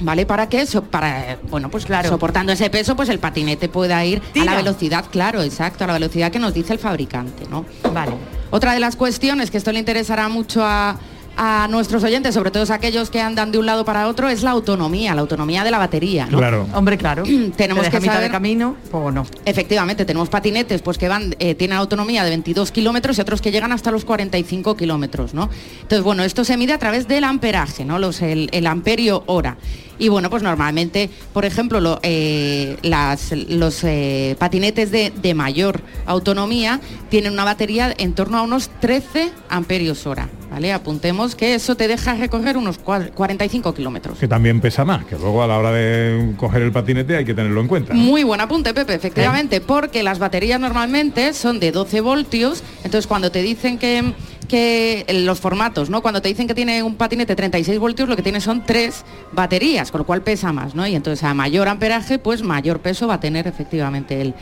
¿Vale? Para que eso, para, bueno, pues claro, soportando ese peso, pues el patinete pueda ir a la velocidad, claro, exacto, a la velocidad que nos dice el fabricante, ¿no? Vale. Otra de las cuestiones que esto le interesará mucho a, a nuestros oyentes, sobre todo aquellos que andan de un lado para otro, es la autonomía, la autonomía de la batería, ¿no? Claro. Hombre, claro. Tenemos que saber de camino o no. Efectivamente, tenemos patinetes pues que van, eh, tienen autonomía de 22 kilómetros y otros que llegan hasta los 45 kilómetros, ¿no? Entonces, bueno, esto se mide a través del amperaje, ¿no? Los, el, el amperio hora. Y bueno, pues normalmente, por ejemplo, lo- eh, las- los eh, patinetes de, de mayor autonomía tienen una batería en torno a unos 13 amperios hora, ¿vale? Apuntemos que eso te deja recorrer unos cua- 45 kilómetros. Que también pesa más, que luego a la hora de coger el patinete hay que tenerlo en cuenta. Muy buen apunte, Pepe, efectivamente, porque las baterías normalmente son de 12 voltios, entonces cuando te dicen que, que los formatos, ¿no? Cuando te dicen que tiene un patinete 36 voltios, lo que tiene son tres baterías, con lo cual pesa más, ¿no? Y entonces a mayor amperaje, pues mayor peso va a tener efectivamente el,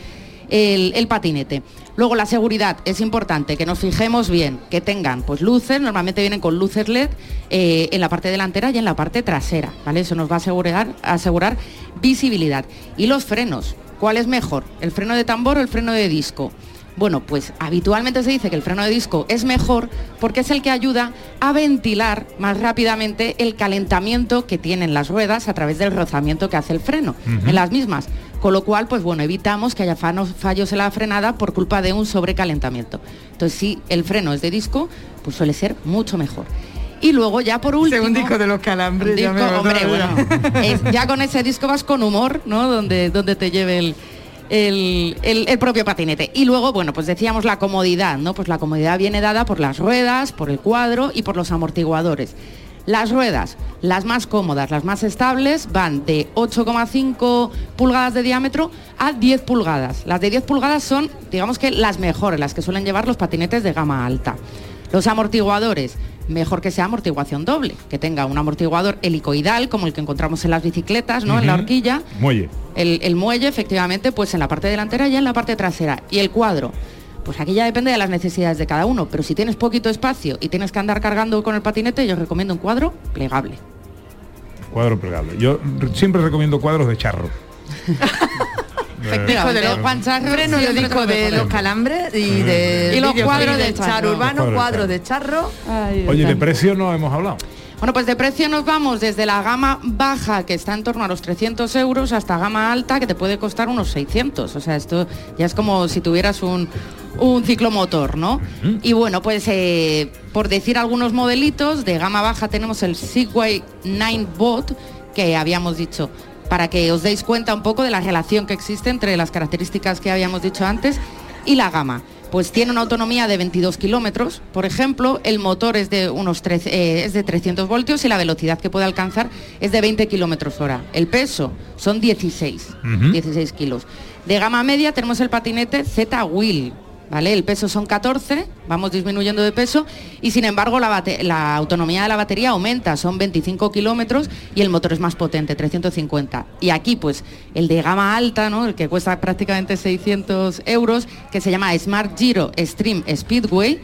el, el patinete. Luego la seguridad es importante, que nos fijemos bien, que tengan pues luces, normalmente vienen con luces LED eh, en la parte delantera y en la parte trasera, ¿vale? Eso nos va a asegurar, asegurar visibilidad. Y los frenos, ¿cuál es mejor? ¿El freno de tambor o el freno de disco? Bueno, pues habitualmente se dice que el freno de disco es mejor porque es el que ayuda a ventilar más rápidamente el calentamiento que tienen las ruedas a través del rozamiento que hace el freno en las mismas. Con lo cual, pues bueno, evitamos que haya fallos en la frenada por culpa de un sobrecalentamiento. Entonces, si el freno es de disco, pues suele ser mucho mejor. Y luego ya por último... Según disco de los calambres, ya disco, me- hombre, bueno, es- ya con ese disco vas con humor, ¿no? Donde, donde te lleve el, el, propio patinete. Y luego, bueno, pues decíamos la comodidad, ¿no? Pues la comodidad viene dada por las ruedas, por el cuadro y por los amortiguadores. Las ruedas, las más cómodas, las más estables, van de 8,5 pulgadas de diámetro a 10 pulgadas. Las de 10 pulgadas son, digamos que las mejores, las que suelen llevar los patinetes de gama alta. Los amortiguadores, mejor que sea amortiguación doble, que tenga un amortiguador helicoidal como el que encontramos en las bicicletas, ¿no? En la horquilla. Muelle. El, el muelle, efectivamente, pues en la parte delantera y en la parte trasera. Y el cuadro, pues aquí ya depende de las necesidades de cada uno. Pero si tienes poquito espacio y tienes que andar cargando con el patinete, yo recomiendo un cuadro plegable. Cuadro plegable. Yo siempre recomiendo cuadros de charro. Efectivamente, de los Juan Charro freno de de los calambres y de Y los cuadros de charro urbano, Cuadros de charro. de charro. Oye, de precio no hemos hablado. Bueno, pues de precio nos vamos desde la gama baja, que está en torno a los 300 euros, hasta gama alta, que te puede costar unos 600. O sea, esto ya es como si tuvieras un, un ciclomotor, ¿no? Y bueno, pues eh, por decir algunos modelitos, de gama baja tenemos el Segway 9 Bot, que habíamos dicho, para que os deis cuenta un poco de la relación que existe entre las características que habíamos dicho antes y la gama. Pues tiene una autonomía de 22 kilómetros, por ejemplo, el motor es de unos 13, eh, es de 300 voltios y la velocidad que puede alcanzar es de 20 kilómetros hora. El peso son 16, Ujú. 16 kilos. De gama media tenemos el patinete Z Wheel, ¿vale? El peso son 14, vamos disminuyendo de peso y sin embargo la, la autonomía de la batería aumenta, son 25 kilómetros y el motor es más potente, 350. Y aquí pues el de gama alta, ¿no? El que cuesta prácticamente 600 euros, que se llama Smart Giro Stream Speedway,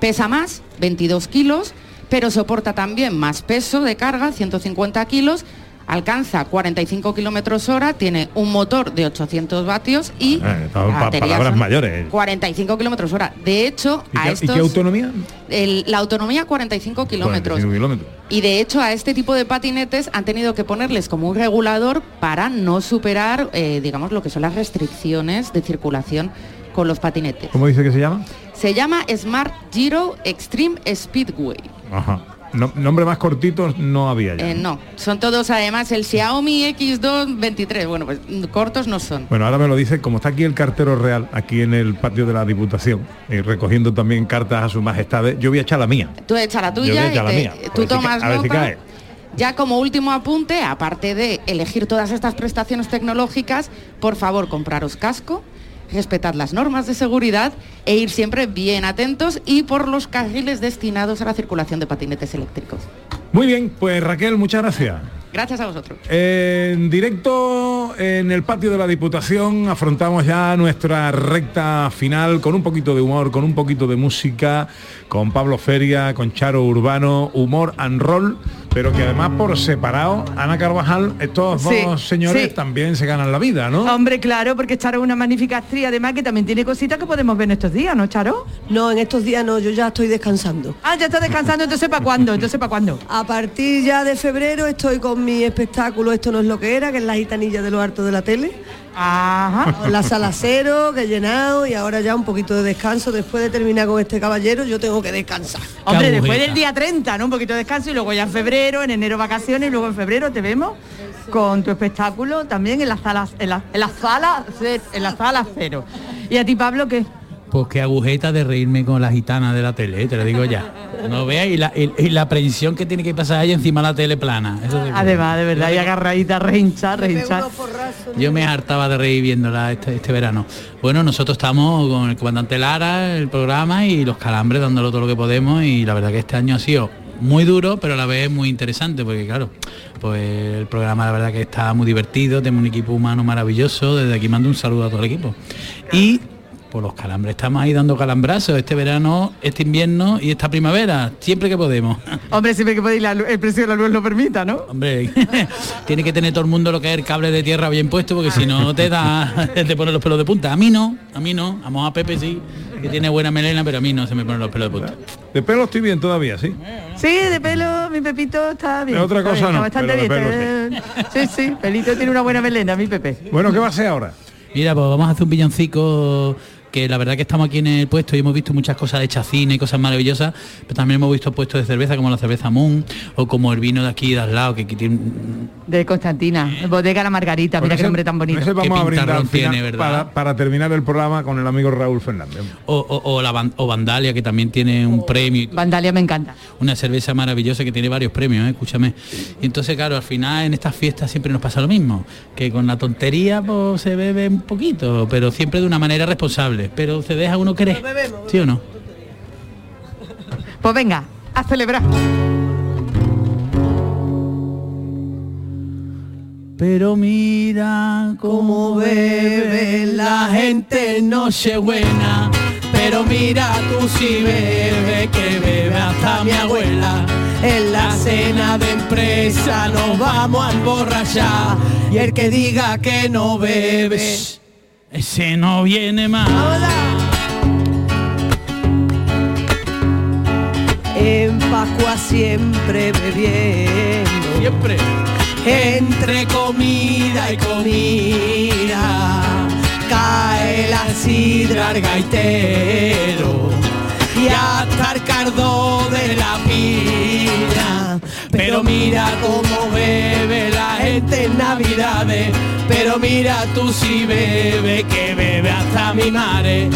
pesa más, 22 kilos, pero soporta también más peso de carga, 150 kilos, alcanza 45 kilómetros hora, tiene un motor de 800 vatios y Eh, pa- batería palabras mayores. 45 kilómetros hora. De hecho, ¿Y a qué, y estos... qué autonomía? el- la autonomía 45 kilómetros. 45 kilómetros. Y de hecho a este tipo de patinetes han tenido que ponerles como un regulador para no superar, eh, digamos, lo que son las restricciones de circulación con los patinetes. ¿Cómo dice que se llama? Se llama Smart Giro Extreme Speedway. Ajá. No- nombre más cortito no había ya. Eh, no, son todos además el Xiaomi X2 23. Bueno, pues cortos no son. Bueno, ahora me lo dice, como está aquí el cartero real, aquí en el patio de la Diputación, y recogiendo también cartas a su majestad, yo voy a echar la mía. Tú echa la Yo voy tuya a y echar la te- mía. Tú tomas a ver si nota. cae. Ya como último apunte, aparte de elegir todas estas prestaciones tecnológicas, por favor, compraros casco, respetar las normas de seguridad e ir siempre bien atentos y por los carriles destinados a la circulación de patinetes eléctricos. Muy bien, pues Raquel, muchas gracias. Gracias a vosotros. En directo en el patio de la Diputación afrontamos ya nuestra recta final con un poquito de humor, con un poquito de música, con Pablo Feria, con Charo Urbano, humor and roll, pero que además por separado, Ana Carvajal, estos Sí, dos señores sí. también se ganan la vida, ¿no? Hombre, claro, porque Charo es una magnífica actriz, además que también tiene cositas que podemos ver en estos días, ¿no, Charo? No, en estos días no, yo ya estoy descansando. Ah, ya está descansando, entonces ¿para cuándo? Entonces ¿para cuándo? A partir ya de febrero estoy con mi espectáculo Esto no es lo que era, que es la gitanilla de los hartos de la tele. Ajá. La sala cero, que he llenado, y ahora ya un poquito de descanso. Después de terminar con este caballero, yo tengo que descansar. Hombre, después del día 30, ¿no? Un poquito de descanso y luego ya en febrero, en enero vacaciones y luego en febrero te vemos con tu espectáculo también en las salas, en la, en la sala, en la sala cero. Y a ti, Pablo, ¿qué? Pues qué agujeta de reírme con la gitana de la tele, te lo digo ya. No veas y la, y, y la aprensión que tiene que pasar ahí encima de la tele plana. Eso Además, de verdad, y agarradita, rehinchar, rehinchar. Yo me hartaba de reír viéndola este, este verano. Bueno, nosotros estamos con el comandante Lara, el programa y los calambres dándolo todo lo que podemos y la verdad que este año ha sido muy duro, pero a la vez muy interesante, porque claro, pues el programa la verdad que está muy divertido, tenemos un equipo humano maravilloso, desde aquí mando un saludo a todo el equipo. Y por los calambres estamos ahí dando calambrazos este verano, este invierno y esta primavera, siempre que podemos. Hombre, siempre que podéis la luz- el precio de la luz lo permita, ¿no? Hombre, tiene que tener todo el mundo lo que es el cable de tierra bien puesto, porque si no te da, te pone los pelos de punta. A mí no, a mí no. Vamos a Pepe sí, que tiene buena melena, pero a mí no se me ponen los pelos de punta. De pelo estoy bien todavía, ¿sí? Sí, de pelo, mi Pepito está bien. De otra está cosa bien, no, está bastante bien. bien. Sí, sí, Pelito tiene una buena melena, mi Pepe. Bueno, ¿qué va a ser ahora? Mira, pues vamos a hacer un villancico que la verdad que estamos aquí en el puesto y hemos visto muchas cosas de chacine y cosas maravillosas, pero también hemos visto puestos de cerveza como la cerveza Moon o como el vino de aquí de al lado, que tiene De Constantina, bodega La Margarita, mira ese- qué nombre tan bonito. ese vamos a brindar al pintarrón final tiene, ¿verdad? para, para terminar el programa con el amigo Raúl Fernández. o, o- o la Van- o Vandalia, que también tiene un premio. Vandalia me encanta. una cerveza maravillosa que tiene varios premios, ¿eh? escúchame. Y entonces, claro, al final en estas fiestas siempre nos pasa lo mismo, que con la tontería pues, se bebe un poquito, pero siempre de una manera responsable. Pero se deja uno querer. ¿Sí o no? Pues venga, a celebrar. Pero mira cómo bebe la gente en Nochebuena. Pero mira tú si bebe, que bebe hasta mi abuela. En la cena de empresa nos vamos a emborrachar. Y el que diga que no bebe, ese no viene más. En Pascua siempre bebiendo. Siempre. Entre comida y comida cae la sidra al gaitero y hasta el cardo de la pila. Pero mira cómo bebe la gente en Navidades. Pero mira tú si bebe, que bebe hasta mi madre.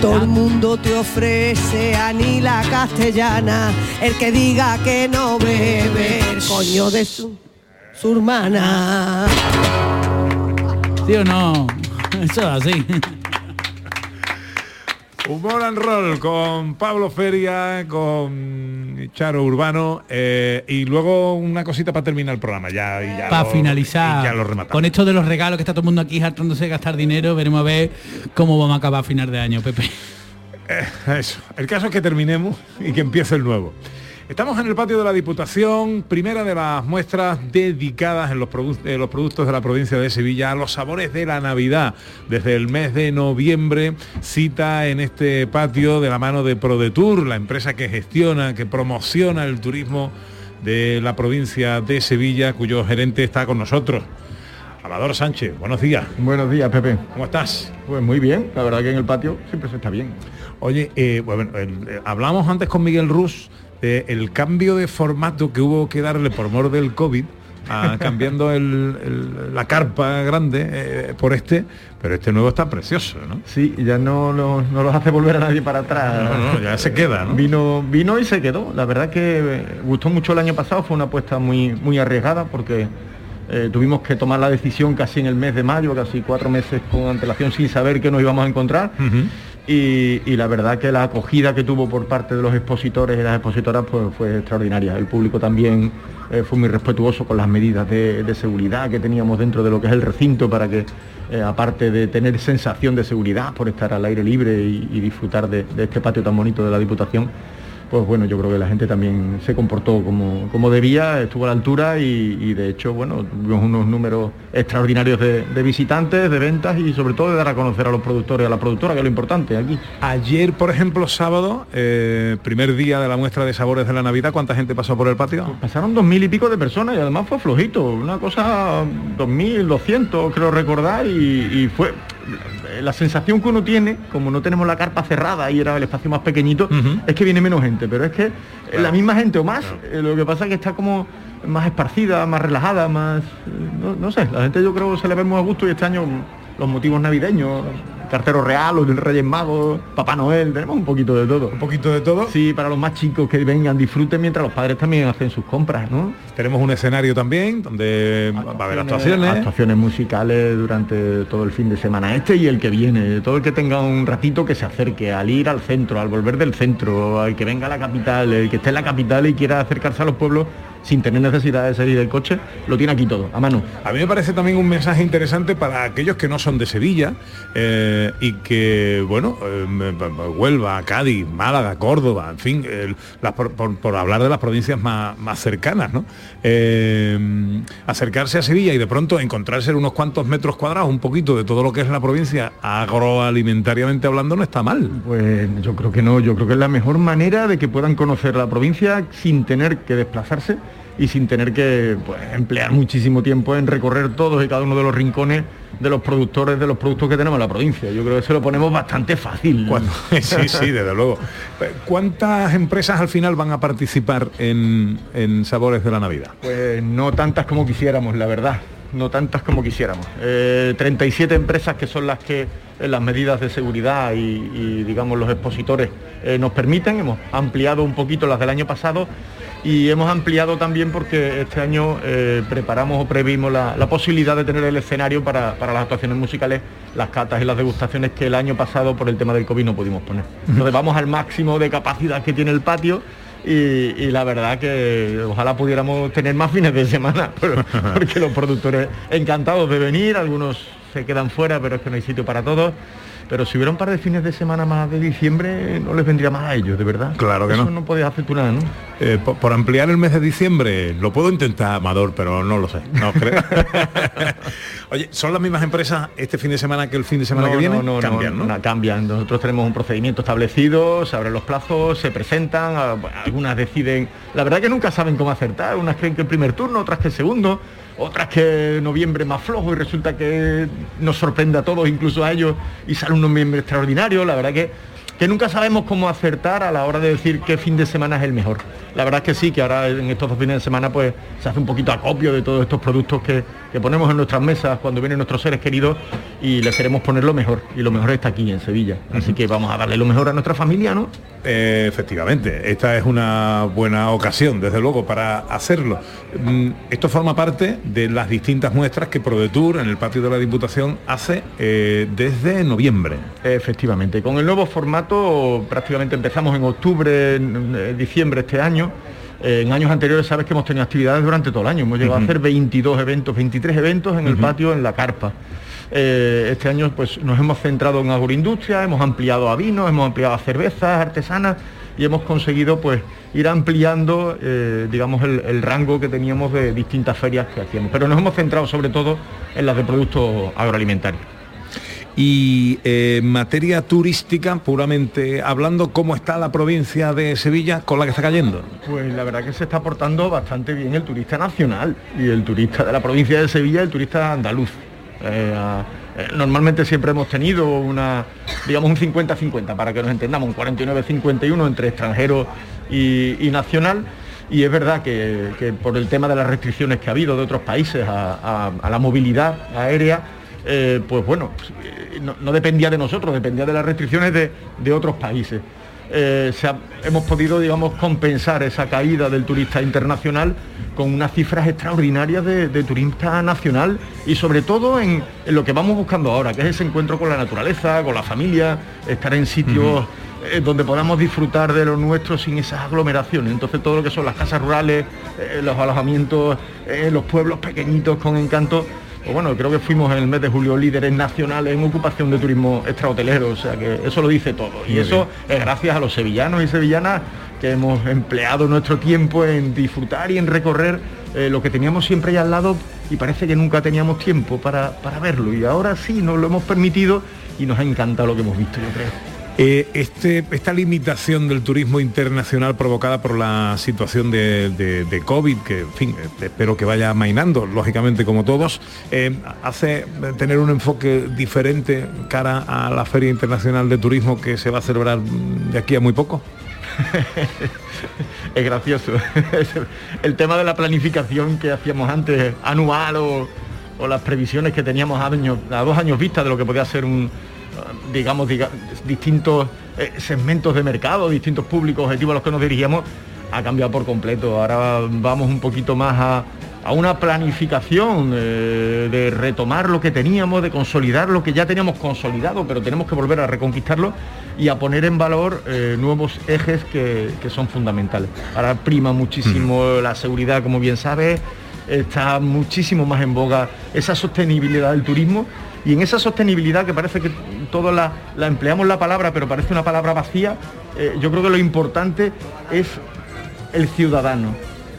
Todo el mundo te ofrece a ni la castellana. El que diga que no bebe, el coño de su, su hermana. ¿Sí o no? Eso es así. Humor and Roll con Pablo Feria, con Charo Urbano eh, y luego una cosita para terminar el programa. Ya, ya Para finalizar, ya lo rematamos. con esto de los regalos que está todo el mundo aquí hartándose de gastar dinero, veremos a ver cómo vamos a acabar a final de año, Pepe. Eh, eso. El caso es que terminemos y que empiece el nuevo. Estamos en el patio de la Diputación, primera de las muestras dedicadas en los, produ- eh, los productos de la provincia de Sevilla a los sabores de la Navidad. Desde el mes de noviembre, cita en este patio de la mano de ProDetour, la empresa que gestiona, que promociona el turismo de la provincia de Sevilla, cuyo gerente está con nosotros. Amador Sánchez, buenos días. Buenos días, Pepe. ¿Cómo estás? Pues muy bien, la verdad que en el patio siempre se está bien. Oye, eh, bueno, el- eh, hablamos antes con Miguel Del cambio de formato que hubo que darle por mor del COVID, a- cambiando el- el- la carpa grande eh, por este, pero este nuevo está precioso, ¿no? Sí, ya no, lo- no los hace volver a nadie para atrás. No, no, ya se queda, ¿no? Vino, vino y se quedó. La verdad que gustó mucho el año pasado, fue una apuesta muy, muy arriesgada porque Eh, tuvimos que tomar la decisión casi en el mes de mayo, casi cuatro meses con antelación sin saber qué nos íbamos a encontrar. Y, la verdad que la acogida que tuvo por parte de los expositores y las expositoras pues, fue extraordinaria. El público también eh, fue muy respetuoso con las medidas de, seguridad que teníamos dentro de lo que es el recinto para que, eh, aparte de tener sensación de seguridad por estar al aire libre y, disfrutar de este patio tan bonito de la Diputación, pues bueno, yo creo que la gente también se comportó como, como debía, estuvo a la altura y, y de hecho, bueno, tuvimos unos números extraordinarios de, de visitantes, de ventas y sobre todo de dar a conocer a los productores y a la productora, que es lo importante aquí. Ayer, por ejemplo, sábado, eh, primer día de la muestra de sabores de la Navidad, ¿cuánta gente pasó por el patio? Pasaron dos mil y pico de personas y además fue flojito, una cosa, dos mil, doscientos creo recordar y, y fue la sensación que uno tiene, como no tenemos la carpa cerrada y era el espacio más pequeñito, es que viene menos gente, pero es que es la misma gente o más, eh, lo que pasa es que está como más esparcida, más relajada, más, eh, no, no sé, la gente yo creo que se le ve muy a gusto y este año los motivos navideños, cartero real, los del Reyes Magos, Papá Noel, tenemos un poquito de todo. Un poquito de todo. Sí, para los más chicos que vengan, disfruten mientras los padres también hacen sus compras, ¿no? Tenemos un escenario también donde va a haber actuaciones. Actuaciones musicales durante todo el fin de semana este y el que viene. Todo el que tenga un ratito que se acerque al ir al centro, al volver del centro, al que venga a la capital, el que esté en la capital y quiera acercarse a los pueblos sin tener necesidad de salir del coche, lo tiene aquí todo, a mano. A mí me parece también un mensaje interesante para aquellos que no son de Sevilla eh, y que, bueno, eh, Huelva, Cádiz, Málaga, Córdoba, en fin, las por, por- por hablar de las provincias más, más cercanas, ¿no? Eh, acercarse a Sevilla y de pronto encontrarse en unos cuantos metros cuadrados, un poquito de todo lo que es la provincia agroalimentariamente hablando, no está mal. Pues yo creo que no, yo creo que es la mejor manera de que puedan conocer la provincia sin tener que desplazarse y sin tener que pues, emplear muchísimo tiempo en recorrer todos y cada uno de los rincones de los productores de los productos que tenemos en la provincia. Yo creo que se lo ponemos bastante fácil. Cuando- sí, sí, desde luego. ¿Cuántas empresas al final van a participar en, en Sabores de la Navidad? Pues no tantas como quisiéramos, la verdad. No tantas como quisiéramos. Eh, 37 empresas que son las que eh, las medidas de seguridad y, y, digamos los expositores eh, nos permiten. Hemos ampliado un poquito las del año pasado y hemos ampliado también porque este año eh, preparamos o previmos la, la posibilidad de tener el escenario para, para las actuaciones musicales, las catas y las degustaciones que el año pasado por el tema del COVID no pudimos poner. Entonces vamos al máximo de capacidad que tiene el patio y, y la verdad que ojalá pudiéramos tener más fines de semana, pero- porque los productores encantados de venir, algunos se quedan fuera, pero es que no hay sitio para todos. Pero si hubiera un par de fines de semana más de diciembre, no les vendría mal a ellos, de verdad. Claro que Eso no. no puedes hacer tú nada, ¿no? Eh, por, por ampliar el mes de diciembre, lo puedo intentar, Amador, pero no lo sé. No creo. Oye, ¿son las mismas empresas este fin de semana que el fin de semana No, que viene? no, no, Cambian, no, cambian. Nosotros tenemos un procedimiento establecido, se abren los plazos, se presentan, algunas deciden, la verdad que nunca saben cómo acertar, unas creen que el primer turno, otras que el segundo, otras que noviembre más flojo y resulta que nos sorprende a todos, incluso a ellos, y sale un noviembre extraordinario, la verdad que, que nunca sabemos cómo acertar a la hora de decir qué fin de semana es el mejor. La verdad es que sí, que ahora en estos dos fines de semana pues se hace un poquito acopio de todos estos productos que, que ponemos en nuestras mesas cuando vienen nuestros seres queridos y les queremos poner lo mejor. Y lo mejor está aquí en Sevilla. Así que vamos a darle lo mejor a nuestra familia, ¿no? Eh, efectivamente, esta es una buena ocasión, desde luego, para hacerlo. Mm, Esto forma parte de las distintas muestras que ProDetour en el patio de la Diputación hace eh, desde noviembre. Efectivamente, con el nuevo formato prácticamente empezamos en octubre, en, diciembre este año. Eh, en años anteriores sabes que hemos tenido actividades durante todo el año. Hemos llegado a hacer 22 eventos, 23 eventos en el patio, en la carpa. Eh, este año pues nos hemos centrado en agroindustria, hemos ampliado a vinos, hemos ampliado a cervezas artesanas y hemos conseguido pues ir ampliando eh, digamos el, el rango que teníamos de distintas ferias que hacíamos. Pero nos hemos centrado sobre todo en las de productos agroalimentarios. Y eh, en materia turística, puramente hablando, ¿cómo está la provincia de Sevilla con la que está cayendo? Pues la verdad que se está portando bastante bien el turista nacional y el turista de la provincia de Sevilla, el turista andaluz. Eh, eh, normalmente siempre hemos tenido una, digamos un 50-50 para que nos entendamos, un 49-51 entre extranjero y, nacional. Y es verdad que, por el tema de las restricciones que ha habido de otros países a la movilidad aérea, eh, pues bueno, eh, no, no dependía de nosotros, dependía de las restricciones de, de otros países. eh, se ha- hemos podido, digamos, compensar esa caída del turista internacional con unas cifras extraordinarias de, de turista nacional y sobre todo en, en lo que vamos buscando ahora, que es ese encuentro con la naturaleza, con la familia, estar en sitios eh, donde podamos disfrutar de lo nuestro sin esas aglomeraciones. Entonces todo lo que son las casas rurales, eh, los alojamientos, los pueblos pequeñitos con encanto. Pues bueno, creo que fuimos en el mes de julio líderes nacionales en ocupación de turismo extrahotelero, o sea que eso lo dice todo. Y eso es gracias a los sevillanos y sevillanas que hemos empleado nuestro tiempo en disfrutar y en recorrer eh, lo que teníamos siempre ahí al lado y parece que nunca teníamos tiempo para, para verlo. Y ahora sí, nos lo hemos permitido y nos ha encantado lo que hemos visto, yo creo. Eh, este, esta limitación del turismo internacional provocada por la situación de, COVID, que en fin, eh, espero que vaya mainando, lógicamente como todos, eh, hace tener un enfoque diferente cara a la Feria Internacional de Turismo que se va a celebrar de aquí a muy poco. es gracioso. el tema de la planificación que hacíamos antes, anual o, las previsiones que teníamos a, años- a dos años vista de lo que podía ser un, digamos, diga- distintos eh, segmentos de mercado, distintos públicos objetivos a los que nos dirigíamos, ha cambiado por completo. Ahora vamos un poquito más a, a una planificación eh, de retomar lo que teníamos, de consolidar lo que ya teníamos consolidado, pero tenemos que volver a reconquistarlo y a poner en valor eh, nuevos ejes que, que son fundamentales. Ahora prima muchísimo la seguridad, como bien sabes, está muchísimo más en boga esa sostenibilidad del turismo y en esa sostenibilidad que parece que todos la, la empleamos la palabra, pero parece una palabra vacía, eh, yo creo que lo importante es el ciudadano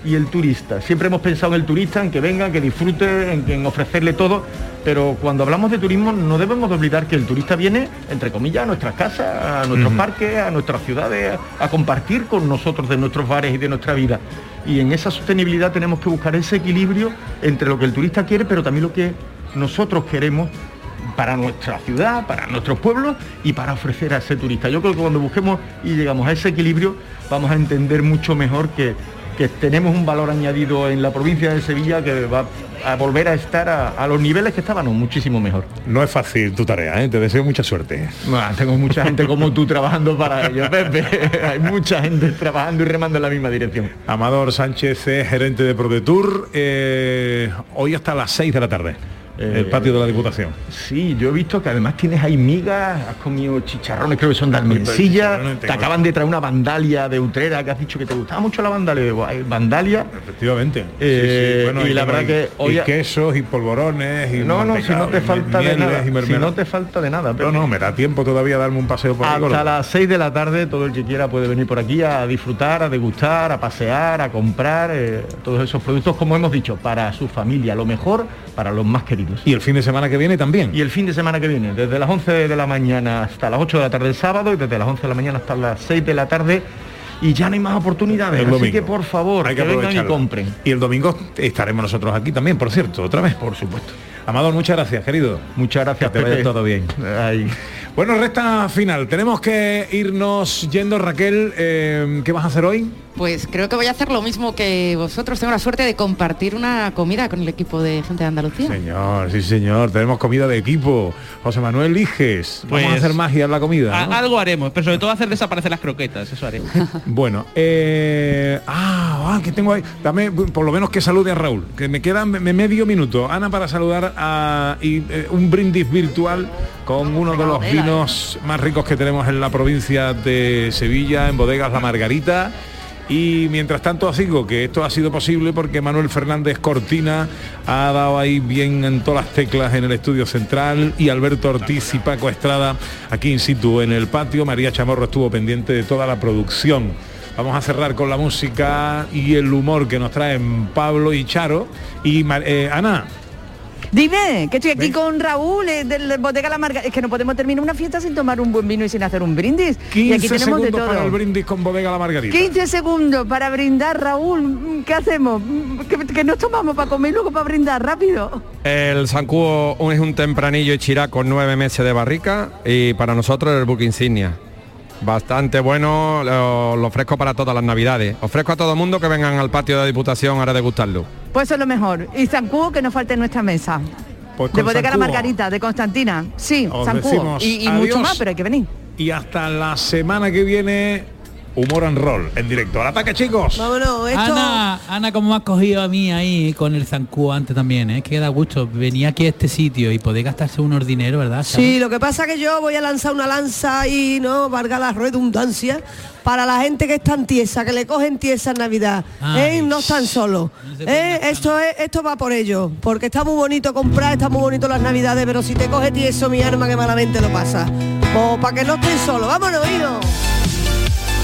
y el turista. Siempre hemos pensado en el turista, en que venga, que disfrute, en, en ofrecerle todo, pero cuando hablamos de turismo no debemos de olvidar que el turista viene, entre comillas, a nuestras casas, a nuestros parques, a nuestras ciudades, a, a compartir con nosotros de nuestros bares y de nuestra vida. Y en esa sostenibilidad tenemos que buscar ese equilibrio entre lo que el turista quiere, pero también lo que nosotros queremos para nuestra ciudad, para nuestros pueblos y para ofrecer a ese turista. Yo creo que cuando busquemos y llegamos a ese equilibrio vamos a entender mucho mejor que, que tenemos un valor añadido en la provincia de Sevilla que va a volver a estar a, a los niveles que estábamos, muchísimo mejor. No es fácil tu tarea, ¿eh? te deseo mucha suerte. Bueno, tengo mucha gente como tú trabajando para ello, Pepe. Hay mucha gente trabajando y remando en la misma dirección. Amador Sánchez es gerente de ProDetour, eh, hoy hasta las 6 de la tarde, el patio de la Diputación. Sí, yo he visto que además tienes ahí migas, has comido chicharrones, creo que son de almencilla, te acaban de traer una vandalia de Utrera que has dicho que te gustaba mucho la vandalia, digo, "Ay, vandalia. Efectivamente. Eh, Sí, sí. Bueno, y la verdad que hoy y quesos y polvorones y No, no, si no te falta de nada, si no te falta de nada. No, no, me da tiempo todavía darme un paseo por. Hasta gordo. las 6 de la tarde todo el que quiera puede venir por aquí a disfrutar, a degustar, a pasear, a comprar eh, todos esos productos, como hemos dicho, para su familia, lo mejor para los más queridos. Y el fin de semana que viene también. Y el fin de semana que viene, desde las 11 de la mañana hasta las 8 de la tarde el sábado y desde las 11 de la mañana hasta las 6 de la tarde y ya no hay más oportunidades. Así que por favor, Hay que, que vengan y compren. Y el domingo estaremos nosotros aquí también, por cierto, otra vez. Por supuesto. Amador, muchas gracias, querido. Muchas gracias, Que te vaya todo bien. Ay. Bueno, resta final. Tenemos que irnos yendo, Raquel. eh, ¿Qué vas a hacer hoy? Pues creo que voy a hacer lo mismo que vosotros. Tengo la suerte de compartir una comida con el equipo de gente de Andalucía. Señor, sí señor, tenemos comida de equipo. José Manuel Liges, vamos a Pues- hacer magia en la comida. Algo haremos, pero sobre todo hacer desaparecer las croquetas, eso haremos. Bueno, eh, ah, ah, que tengo ahí. Dame por lo menos que salude a Raúl, que me queda me- medio minuto. Ana para saludar a y, eh, un brindis virtual con uno de los vinos más ricos que tenemos en la provincia de Sevilla, en bodegas La Margarita. Y mientras tanto sigo que esto ha sido posible porque Manuel Fernández Cortina ha dado ahí bien en todas las teclas en el estudio central y Alberto Ortiz y Paco Estrada aquí in situ en el patio. María Chamorro estuvo pendiente de toda la producción. Vamos a cerrar con la música y el humor que nos traen Pablo y Charo. Y eh, Ana, Dime, que estoy aquí con Raúl eh, del Bodega La Margarita. Es que no podemos terminar una fiesta sin tomar un buen vino y sin hacer un brindis. 15 y aquí tenemos de segundos todo. para el brindis con Bodega La Margarita. 15 segundos para brindar, Raúl. ¿Qué hacemos? ¿Qué, qué nos tomamos para comer y luego para brindar? Rápido. El Sancuo es un tempranillo y chirá con nueve meses de barrica y para nosotros el buque insignia. Bastante bueno, lo, lo ofrezco para todas las navidades. Ofrezco a todo el mundo que vengan al patio de la Diputación ahora de gustarlo. Pues eso es lo mejor. Y Zancudo que no falte en nuestra mesa. Pues de Bodega La Margarita, de Constantina. Sí, Zancudo. Y, y mucho más, pero hay que venir. y hasta la semana que viene, humor and roll en directo. ¡Al ataque, chicos! Vámonos, esto... Ana, Ana, como me has cogido a mí ahí con el zancú antes también, ¿eh? que da gusto. Venía aquí a este sitio y poder gastarse unos dinero, ¿verdad? Chano? Sí, lo que pasa que yo voy a lanzar una lanza y no valga la redundancia para la gente que es tan tiesa, que le cogen tiesa en Navidad, ¿eh? no están solos. ¿eh? Esto es, esto va por ello, porque está muy bonito comprar, está muy bonito las Navidades, pero si te coge tieso mi arma que malamente lo pasa. Pues para que no estén solos, vámonos, hijos.